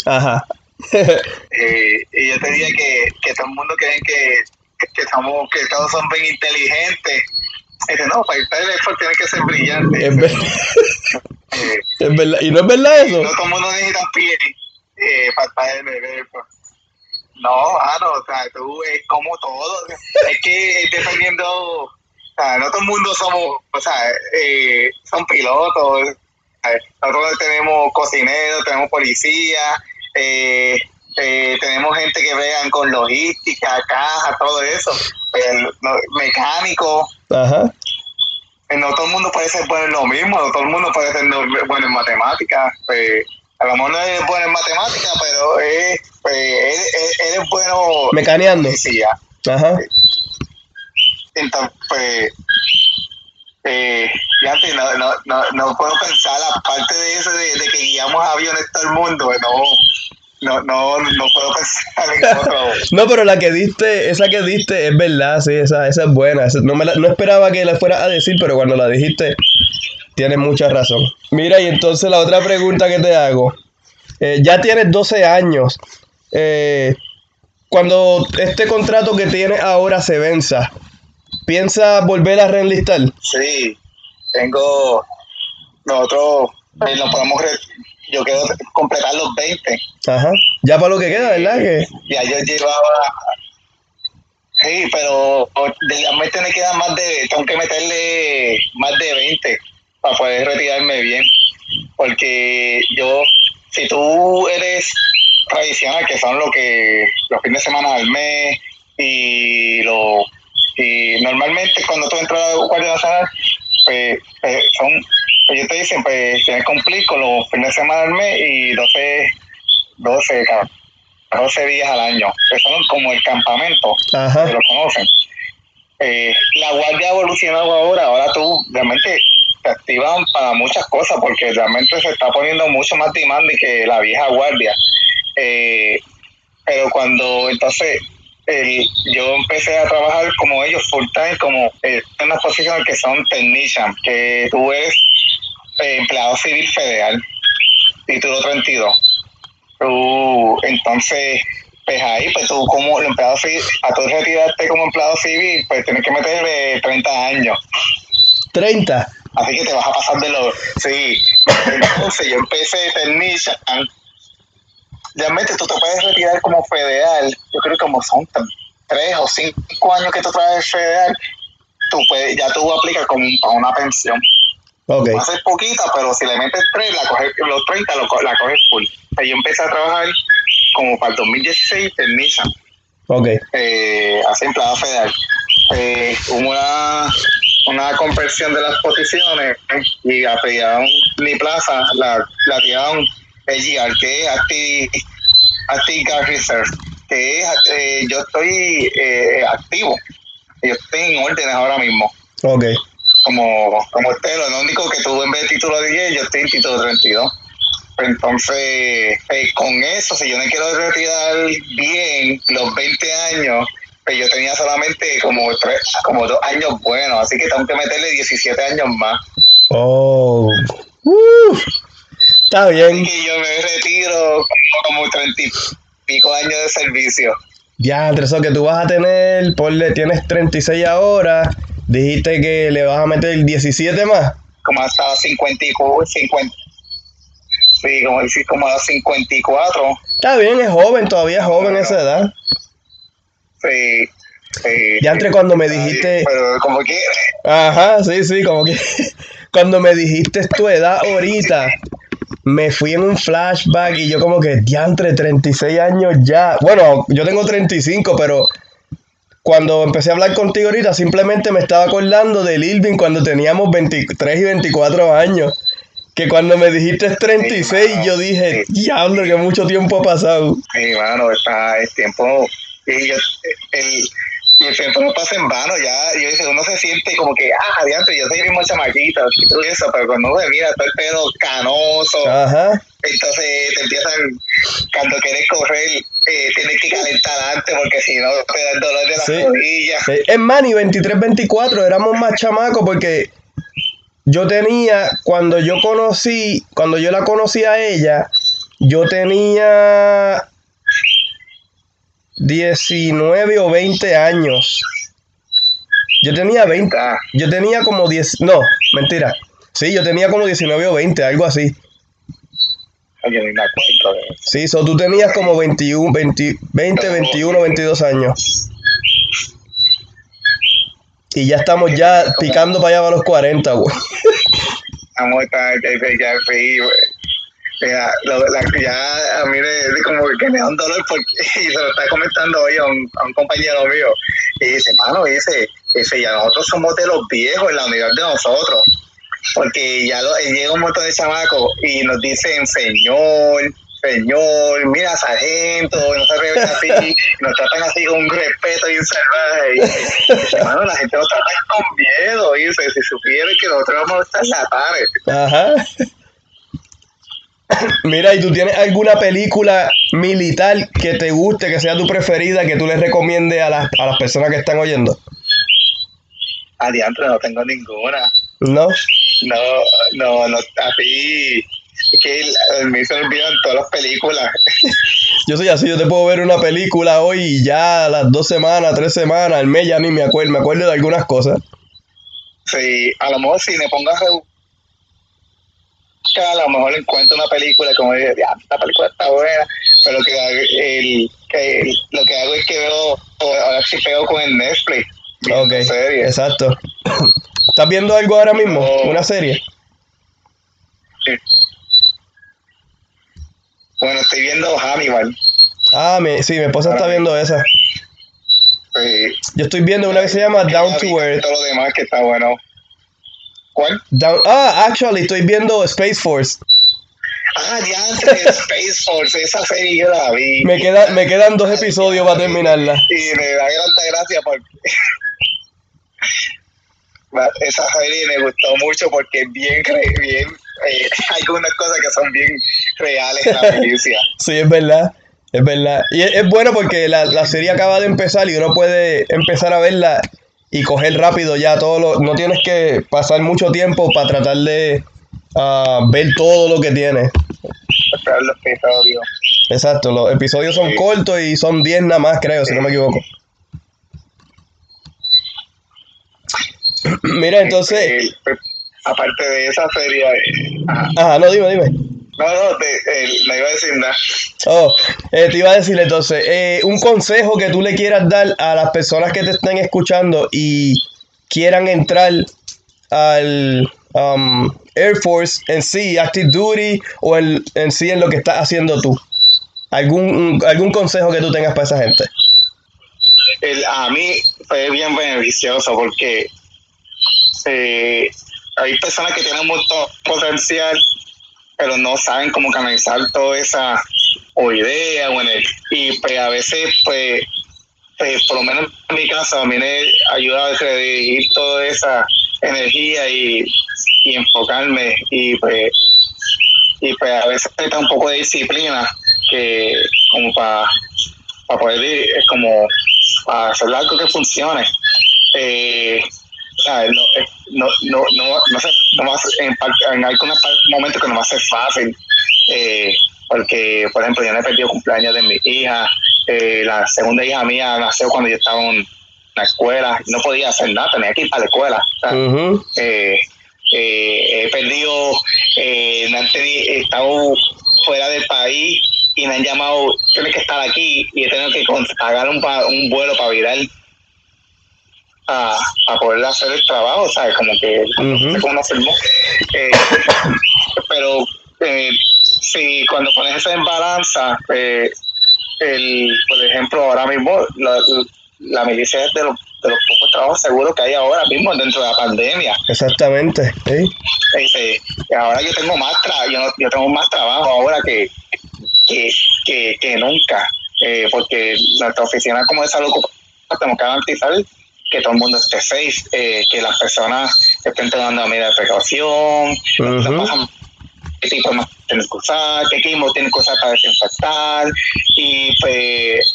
Ajá. Eh, y yo te diría que, que todo el mundo cree que, que, somos, que todos son bien inteligentes. Dice, no, para estar en el tiene que ser brillante. Es, ver- Eh, es verdad. ¿Y no es verdad eso? no todo el mundo necesita PhD eh, para estar en el. No, mano, o sea, tú es como todo. Es que es dependiendo, o sea, no todo el mundo somos, o sea, eh, son pilotos. Nosotros tenemos cocineros, tenemos policía, eh, eh, tenemos gente que vean con logística, caja, todo eso, el, mecánico. Ajá. Eh, no todo el mundo puede ser bueno en lo mismo, no todo el mundo puede ser bueno en matemáticas. Pues, a lo mejor no es bueno en matemáticas, pero es, pues, eres, bueno. Mecaneando. Sí, Ajá. Entonces, pues, eh, no, no, no, no, puedo pensar, aparte de eso, de, de, que guiamos aviones todo el mundo, no, no, no, no puedo pensar en no, pero la que diste, esa que diste es verdad, sí, esa, esa es buena. no, me no esperaba que la fuera a decir, pero cuando la dijiste, tienes mucha razón. Mira, y entonces la otra pregunta que te hago. Eh, ya tienes 12 años. Eh, cuando este contrato que tienes ahora se venza, ¿Piensa volver a reenlistar? Sí, tengo. Nosotros eh, nos podemos. Yo quiero completar los 20. Ajá. Ya para lo que queda, ¿verdad? Que... Ya yo llevaba. Sí, pero realmente me quedan más de. Tengo que meterle más de 20 para poder retirarme bien. Porque yo, si tú eres tradicional, que son lo que los fines de semana al mes y los y normalmente cuando tú entras a la Guardia Nacional, pues, pues son, ellos te dicen, pues tienes que cumplir con los fines de semana del mes y 12, 12, 12 días al año, que son como el campamento, que lo conocen. Eh, la guardia ha evolucionado ahora, ahora tú realmente te activan para muchas cosas porque realmente se está poniendo mucho más demanda que la vieja guardia. Eh, pero cuando entonces yo empecé a trabajar como ellos full time, como eh, en una posición que son technician, que tú eres eh, empleado civil federal, título 32. Tú, entonces, pues ahí, pues tú como empleado civil, a tú retirarte como empleado civil, pues tienes que meterle 30 años. 30. Así que te vas a pasar de los... Sí, entonces yo empecé technician realmente tú te puedes retirar como federal, yo creo que como son tres o cinco años que tú traes federal, tú puedes, ya tú aplicas como a una pensión. Okay. Va a ser poquita, pero si le metes tres, la coges, los 30 la coges full. yo empecé a trabajar como para el 2016 en Nissan. Ok. Eh, así empleado federal. Eh, hubo una, una conversión de las posiciones y a mi plaza, la, la tiraron AGR, que es Active, Gas Reserve, que es, eh, yo estoy eh, activo, yo estoy en órdenes ahora mismo. Ok. Como, como usted, lo único que tuve en vez de título de 10, yo estoy en título 32. Entonces, eh, con eso, si yo me quiero retirar bien los 20 años, pues yo tenía solamente como tres, como dos años buenos, así que tengo que meterle 17 años más. Oh. Uh. Está bien. Y yo me retiro como treinta y pico años de servicio. Ya, eso que tú vas a tener, ponle, tienes 36 ahora, dijiste que le vas a meter 17 más. Como hasta 54, 50, sí, como, como a 54. Está bien, es joven, todavía es joven esa edad. Sí. Sí, ya entre cuando me dijiste. Pero como que. Ajá, sí, sí, como que. Cuando me dijiste tu edad ahorita, me fui en un flashback y yo como que, diantre, 36 años ya. Bueno, yo tengo 35, pero cuando empecé a hablar contigo ahorita, simplemente me estaba acordando del Irving cuando teníamos 23 y 24 años. Que cuando me dijiste 36, yo dije, diablo, que mucho tiempo ha pasado. Sí, está el tiempo. Y el, y el tiempo no pasa en vano, ya, yo dice, uno se siente como que, ah, adiante, yo soy mismo chamaquita, y todo eso, pero cuando uno se mira todo el pelo canoso, Ajá. entonces te empiezan, cuando quieres correr, eh, tienes que calentar antes, porque si no te da el dolor de las rodillas. Sí. Es más, ni 23, 24, éramos más chamacos, porque yo tenía, cuando yo conocí, cuando yo la conocí a ella, yo tenía 19 o 20 años. Yo tenía 20. Yo tenía como 10. No, mentira. Sí, yo tenía como 19 o 20, algo así. Sí, so tú tenías como 21, 20, 20 21, 22 años. Y ya estamos ya picando para allá para los 40, güey. Estamos ya, Mira, lo, la, ya a mí de, como que me da un dolor porque y se lo está comentando hoy a un, a un compañero mío y dice, mano, dice, dice, ya nosotros somos de los viejos en la unidad de nosotros porque ya lo, llega un montón de chamacos y nos dicen señor, señor, mira, sargento, no se así, nos tratan así con un respeto y un salvaje. Y, hermano, la gente nos trata con miedo, dice, si supieran que nosotros vamos a estar la tarde. Ajá. Mira, ¿y tú tienes alguna película militar que te guste, que sea tu preferida, que tú le recomiendes a las, a las personas que están oyendo? Adiante, no tengo ninguna. ¿No? No, no, no, así es que me se olvidan todas las películas. Yo soy así, yo te puedo ver una película hoy y ya a las dos semanas, tres semanas, al mes ya ni me acuerdo, me acuerdo de algunas cosas. Sí, a lo mejor si me pongo a lo mejor encuentro una película como dice, ya, esta película está buena, pero que, el, que lo que hago es que veo, ahora sí pego con el Netflix. Ok, exacto. ¿Estás viendo algo ahora mismo? No. ¿Una serie? Sí. Bueno, estoy viendo Hannibal. Ah, mi, sí, mi esposa está viendo esa. Sí. Yo estoy viendo una que se llama Down to Earth. Todo lo demás que está bueno. ¿Cuál? Down, ah, actually, estoy viendo Space Force. Ah, diantre, Space Force, esa serie yo la vi. Me, queda, me quedan dos episodios para terminarla. Y me da tanta gracia porque esa serie me gustó mucho porque es bien, bien eh, hay algunas cosas que son bien reales en la milicia. Sí, es verdad. Es verdad. Y es, es bueno porque la, la serie acaba de empezar y uno puede empezar a verla y coger rápido ya todo lo... No tienes que pasar mucho tiempo para tratar de ah, ver todo lo que tiene. Esperar los episodios. Exacto, los episodios son Sí. cortos y son 10 nada más, creo, si no me equivoco. Mira, entonces... Pues, aparte de esa serie, ajá. Ajá, no, dime, dime. No, no, te, eh, no iba a decir nada. Oh, eh, te iba a decir entonces, eh, un consejo que tú le quieras dar a las personas que te estén escuchando y quieran entrar al um, Air Force en sí, Active Duty, o en, en sí en lo que estás haciendo tú. ¿Algún, algún consejo que tú tengas para esa gente? el, a mí fue bien beneficioso porque eh, hay personas que tienen mucho potencial, pero no saben cómo canalizar toda esa o idea o ener- y pues a veces pues, pues, por lo menos en mi caso a mí me ayuda a redirigir toda esa energía y, y enfocarme y pues y pues a veces necesita un poco de disciplina que como para para poder ir, es como para hacer algo que funcione. Eh. No, eh, no, no, no, no, sé, no va a ser- en, en algunos momentos que no va a ser fácil, eh, porque, por ejemplo, yo no he perdido cumpleaños de mi hija, eh, la segunda hija mía nació cuando yo estaba en la escuela, no podía hacer nada, tenía que ir para la escuela. Ujú. eh, eh, he perdido, eh, he estado fuera del país y me han llamado, tienes que estar aquí y he tenido que pagar un, un vuelo para virar a, a poder hacer el trabajo, ¿sabes? Como que no sé Ujú. cómo hacerlo. Eh, pero eh, si cuando pones eso en balanza, eh, el, por ejemplo, ahora mismo la, la milicia es de los, de los pocos trabajos seguros que hay ahora mismo dentro de la pandemia. Exactamente. ¿sí? Dice, ahora yo tengo más tra yo, no- yo tengo más trabajo ahora que, que, que, que nunca, eh, porque nuestra oficina como de salud tenemos que garantizar que todo el mundo esté safe, eh, que las personas estén tomando medidas de precaución, pasan qué tipo de mascarilla tienen que usar, qué equipo tienen que usar para desinfectar, y pues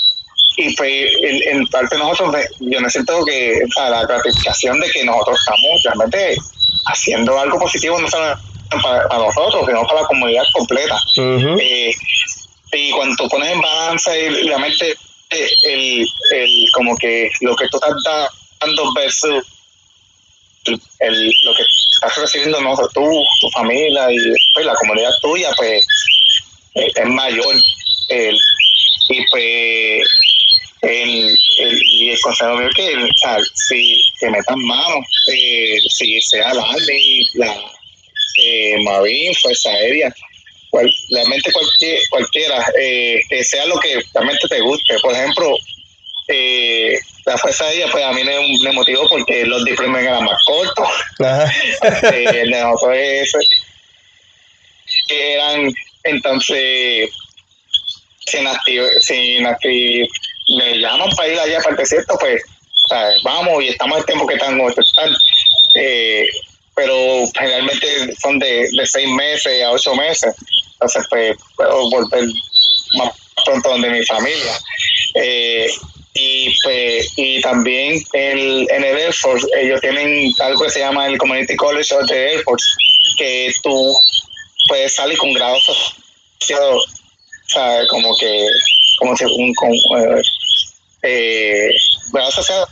y pues en, en parte nosotros me- yo me siento que o sea, la gratificación de que nosotros estamos realmente haciendo algo positivo no solo para, para nosotros sino para la comunidad completa. Eh, y cuando tú pones en balanza realmente eh, el, el como que lo que tú estás dando versus el, lo que estás recibiendo no tú tu familia y pues, la comunidad tuya pues eh, es mayor El- y pues el, el, y el consejo mío que o si se metan manos, eh, si sea la Army, la eh, Fuerza Aérea, cual, realmente cualquier, cualquiera, eh, que sea lo que realmente te guste. Por ejemplo, eh, la fuerza de ella, pues a mí me, me motivó porque los diplomas eran más cortos. eh, el de nosotros eran, entonces, sin activar, sin acti- me llaman para ir allá para el desierto, pues, ¿sabes? vamos y estamos el tiempo que estamos están. Eh, pero generalmente son de, de seis meses a ocho meses. Entonces, pues, puedo volver más pronto donde mi familia. Eh, y pues y también el, en el Air Force ellos tienen algo que se llama el Community College of the Air Force que tú puedes salir con grados asociados ¿sabes? como que como si un con, eh, eh, grados asociados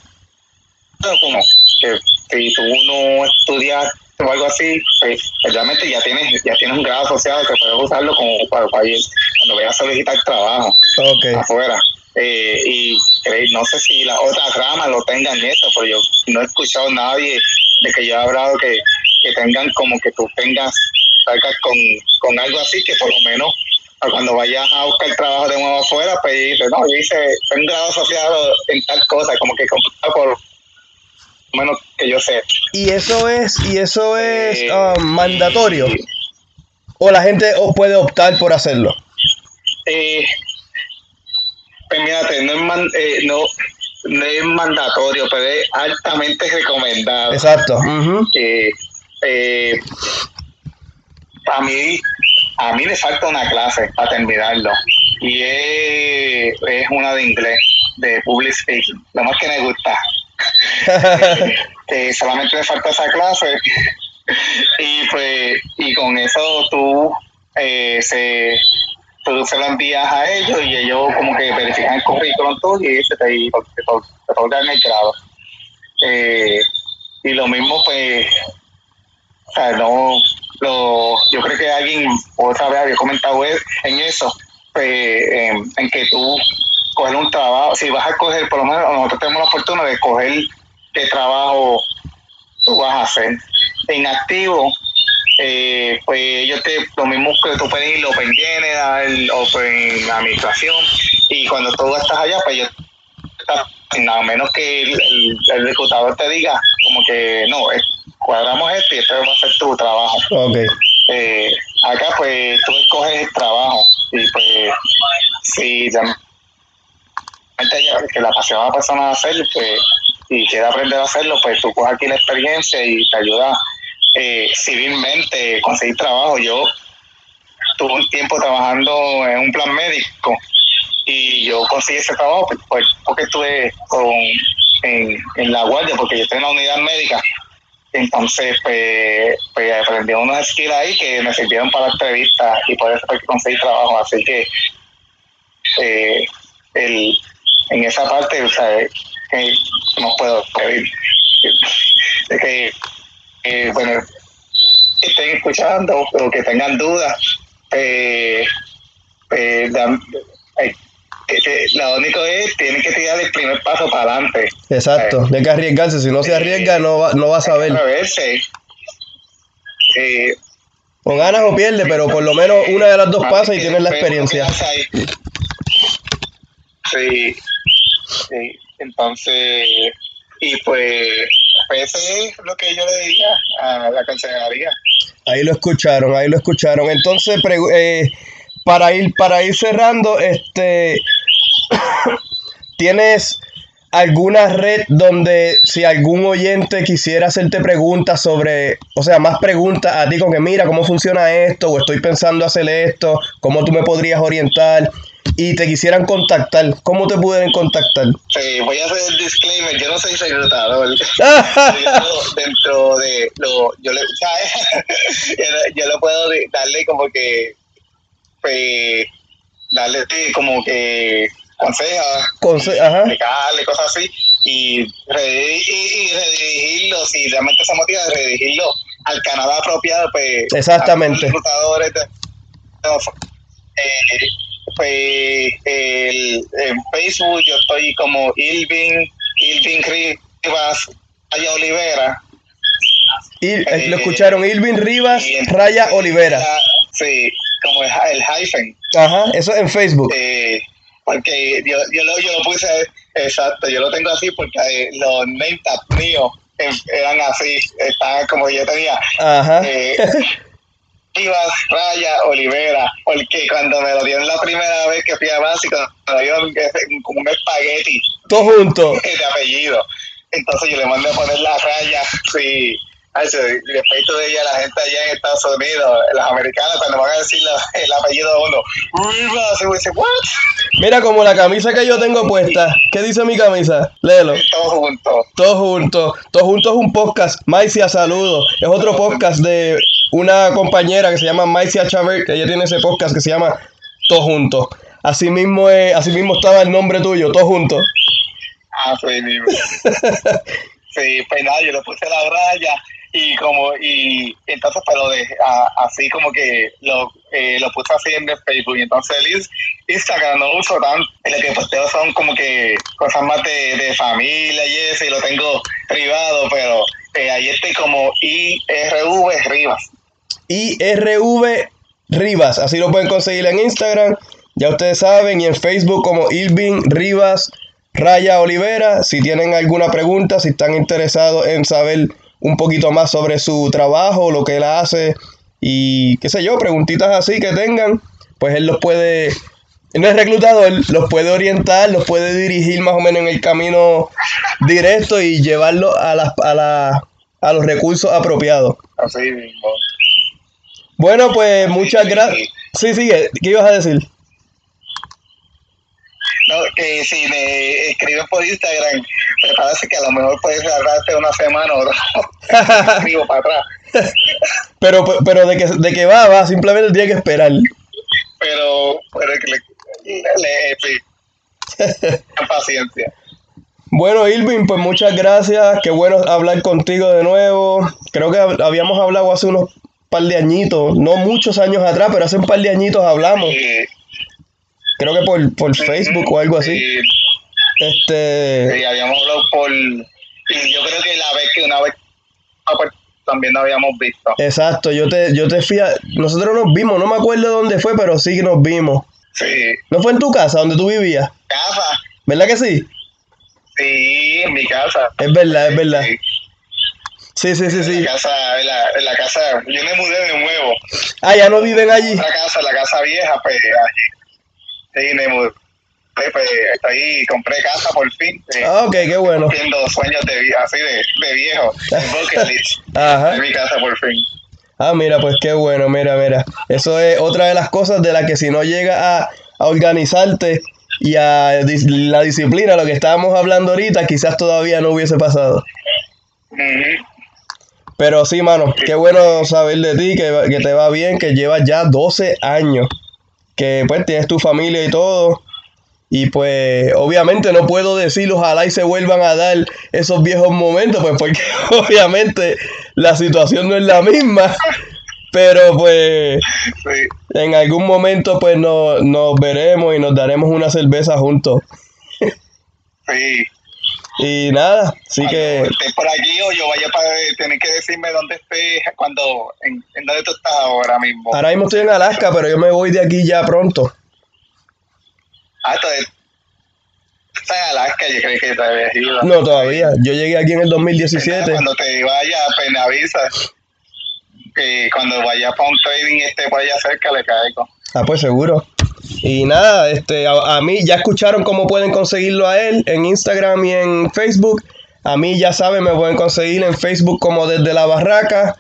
como que si tú no estudias o algo así pues, realmente ya tienes ya tienes un grado asociado que puedes usarlo como para, para ir cuando vayas a solicitar trabajo afuera. Eh, y eh, no sé si las otras ramas lo tengan eso, pero yo no he escuchado a nadie de que yo he hablado que, que tengan como que tú tengas, salgas con, con algo así, que por lo menos cuando vayas a buscar trabajo de nuevo afuera, pues dices, no, yo hice un grado asociado en tal cosa, como que por menos que yo sé. Y eso es, y eso es Eh, ah, mandatorio. y- O la gente o puede optar por hacerlo. Eh, mírate, no es, man- eh, no, no es mandatorio, pero es altamente recomendado. Exacto. que eh, a mí a mí le falta una clase para terminarlo y es, es una de inglés de public speaking lo más que me gusta que solamente le falta esa clase y pues y con eso tú eh, se tú se lo envías a ellos y ellos como que verifican el currículum tuyo y se te, te, te, otorgan el grado eh, y lo mismo pues o sea, no, lo, yo creo que alguien otra vez había comentado en eso, pues, en, en que tú coger un trabajo, si vas a coger, por lo menos nosotros tenemos la fortuna de coger qué trabajo tú vas a hacer. En activo, eh, pues ellos te, lo mismo que tú puedes ir Open General, Open Administración, y cuando tú estás allá, pues ellos nada menos que el, el, el reclutador te diga como que no, cuadramos esto y esto va a ser tu trabajo. Ok. Eh, acá pues tú escoges el trabajo y pues si realmente ya- que la apasiona a la persona a hacer pues, y quiere aprender a hacerlo, pues tú coges aquí la experiencia y te ayuda eh, civilmente conseguir trabajo. Yo tuve un tiempo trabajando en un plan médico y yo conseguí ese trabajo pues, pues, porque estuve con, en, la guardia, porque yo estoy en la unidad médica. Entonces, pues, pues aprendí unos skills ahí que me sirvieron para la entrevista y por eso conseguí trabajo. Así que eh, el, en esa parte, o sea, eh, eh, no puedo pedir que, eh, bueno, que estén escuchando o que tengan dudas, eh, eh, dan- eh, lo único es, tienen que tirar el primer paso para adelante. Exacto. Hay que arriesgarse. Si no se arriesga, no va, no va a saber. Eh, O ganas o pierdes, pero por lo menos una de las dos pasa y tienes la experiencia. Sí, sí, entonces, y pues, pues es lo que yo le diría a la consejería. Ahí lo escucharon, ahí lo escucharon. Entonces, eh, para ir para ir cerrando, este ¿tienes alguna red donde si algún oyente quisiera hacerte preguntas sobre, o sea, más preguntas a ti con que mira cómo funciona esto o estoy pensando hacer esto, cómo tú me podrías orientar y te quisieran contactar, ¿cómo te pueden contactar? Sí, voy a hacer el disclaimer, yo no soy reclutador. yo dentro de lo, yo le, ¿sabes? yo, le- puedo darle como que, pues, darle como que consejos, Conse- explicarle cosas así y, redi- y, y redirigirlo, si realmente se motiva, redirigirlo al canal apropiado, pues, Exactamente. a los reclutadores de- eh, pues el, en Facebook yo estoy como Ilvin, Ilvin Rivas, Raya Olivera. Y, eh, lo escucharon, Irving Rivas, en- Raya Olivera. Sí, como el, el hyphen. Ajá, eso es en Facebook. Eh, porque yo, yo, lo, yo lo puse, exacto, yo lo tengo así porque eh, los name míos eh, eran así, estaban como yo tenía. Ajá. Eh, Rivas, Raya, Olivera, porque cuando me lo dieron la primera vez que fui a básico, me lo dieron como un espagueti Todo junto. de apellido. Entonces yo le mandé a poner la raya, sí. Después tú veías a la gente allá en Estados Unidos, los americanos, cuando van a decir la- el apellido de uno, Rivas, y uno dice, ¿what? Mira como la camisa que yo tengo puesta. ¿Qué dice mi camisa? Léelo. Todos juntos. Todos juntos. Todos juntos es un podcast. Maicia Saludo. Es otro podcast de una compañera que se llama Maicia Chaver. Que ella tiene ese podcast que se llama Todos juntos. Así mismo, así mismo estaba el nombre tuyo. Todos juntos. Ah, sí, mismo. sí, pues nada, yo le puse la raya y como, y entonces, pero de, a- así como que lo, eh, lo puse así en Facebook. Y entonces el Ins- Instagram no uso tanto. En el que posteo son como que cosas más de, de familia y eso, y lo tengo privado, pero eh, ahí estoy como IRV Rivas. IRV Rivas. Así lo pueden conseguir en Instagram. Ya ustedes saben. Y en Facebook como Irving Rivas Raya Olivera. Si tienen alguna pregunta, si están interesados en saber un poquito más sobre su trabajo, lo que él hace y qué sé yo, preguntitas así que tengan, pues él los puede, no es reclutador, los puede orientar, los puede dirigir más o menos en el camino directo y llevarlo a, las, a, la- a los recursos apropiados. Así mismo. Bueno, pues muchas gracias. Sí, sigue. ¿Qué ibas a decir? No, que si me escriben por Instagram, me parece que a lo mejor puede tardarte una semana o dos. Escribo para atrás. Pero, pero de que, de que va, va. Simplemente tiene que esperar. Pero, pero que le, le, sí. Ten paciencia. Bueno, Irving, pues muchas gracias. Qué bueno hablar contigo de nuevo. Creo que hab- habíamos hablado hace unos par de añitos, no muchos años atrás, pero hace un par de añitos hablamos. Creo que por, por Facebook o algo así. Y, Este, habíamos hablado por. Y yo creo que la vez que una vez ah, pues, también nos habíamos visto. exacto, yo te, yo te fui a, nosotros nos vimos, no me acuerdo dónde fue, pero sí que nos vimos. Sí. ¿No fue en tu casa donde tú vivías? Casa. ¿Verdad que sí? Sí, en mi casa. Es verdad, es verdad. Sí. Sí, sí, sí, En sí. la casa, en la, en la casa, yo me mudé de nuevo. Ah, ya no viven allí. La casa, la casa vieja, pues allí. Sí, me mudé. Pues ahí compré casa por fin. eh, Ah, ok, qué bueno. cumpliendo sueños de, así de, de viejo. bucket list. Ajá. De mi casa por fin. Ah, mira, pues qué bueno, mira, mira. Eso es otra de las cosas de las que si no llegas a, a organizarte y a dis- la disciplina, lo que estábamos hablando ahorita, quizás todavía no hubiese pasado. Ujú. Pero sí, mano, qué bueno saber de ti, que, que te va bien, que llevas ya 12 años, que pues tienes tu familia y todo. Y pues obviamente no puedo decir ojalá y se vuelvan a dar esos viejos momentos, pues porque obviamente la situación no es la misma. Pero pues Sí. en algún momento pues no- nos veremos y nos daremos una cerveza juntos. Sí. Y nada, así que Cuando estés por aquí o yo vaya para tener que decirme dónde estés cuando en, en dónde tú estás ahora mismo. ahora mismo estoy en Alaska, pero yo me voy de aquí ya pronto. Ah, entonces estás en Alaska, yo creo que te habías ido. No, todavía. Yo llegué aquí en el 2017. Cuando te vayas, pues me avisas. Que cuando vayas para un trading este por allá cerca le caigo. Ah, pues seguro. Y nada, este, a, a mí ya escucharon cómo pueden conseguirlo a él en Instagram y en Facebook. A mí ya saben, me pueden conseguir en Facebook como desde la barraca.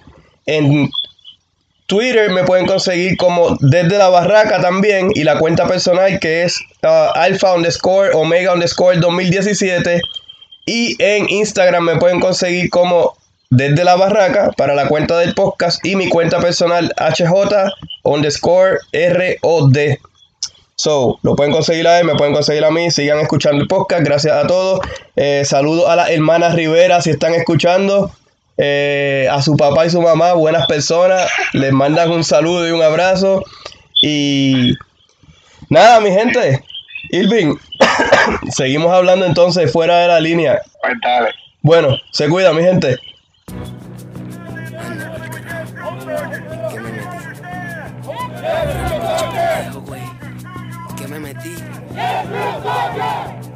En Twitter me pueden conseguir como desde la barraca también. Y la cuenta personal que es uh, alpha underscore omega underscore 2017. Y en Instagram me pueden conseguir como desde la barraca para la cuenta del podcast y mi cuenta personal HJ underscore ROD. So, lo pueden conseguir a él, me pueden conseguir a mí. Sigan escuchando el podcast. Gracias a todos. Eh, saludos a las hermanas Rivera si están escuchando. Eh, a su papá y su mamá, buenas personas. Les mandan un saludo y un abrazo. Y nada, mi gente. Irving, seguimos hablando entonces fuera de la línea. Pues. Bueno, se cuida, mi gente.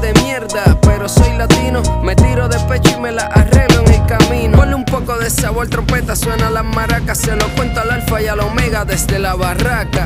de mierda, pero soy latino, me tiro de pecho y me la arreglo en el camino. Ponle un poco de sabor, trompeta, suena las maracas, se lo cuento al alfa y al omega desde la barraca.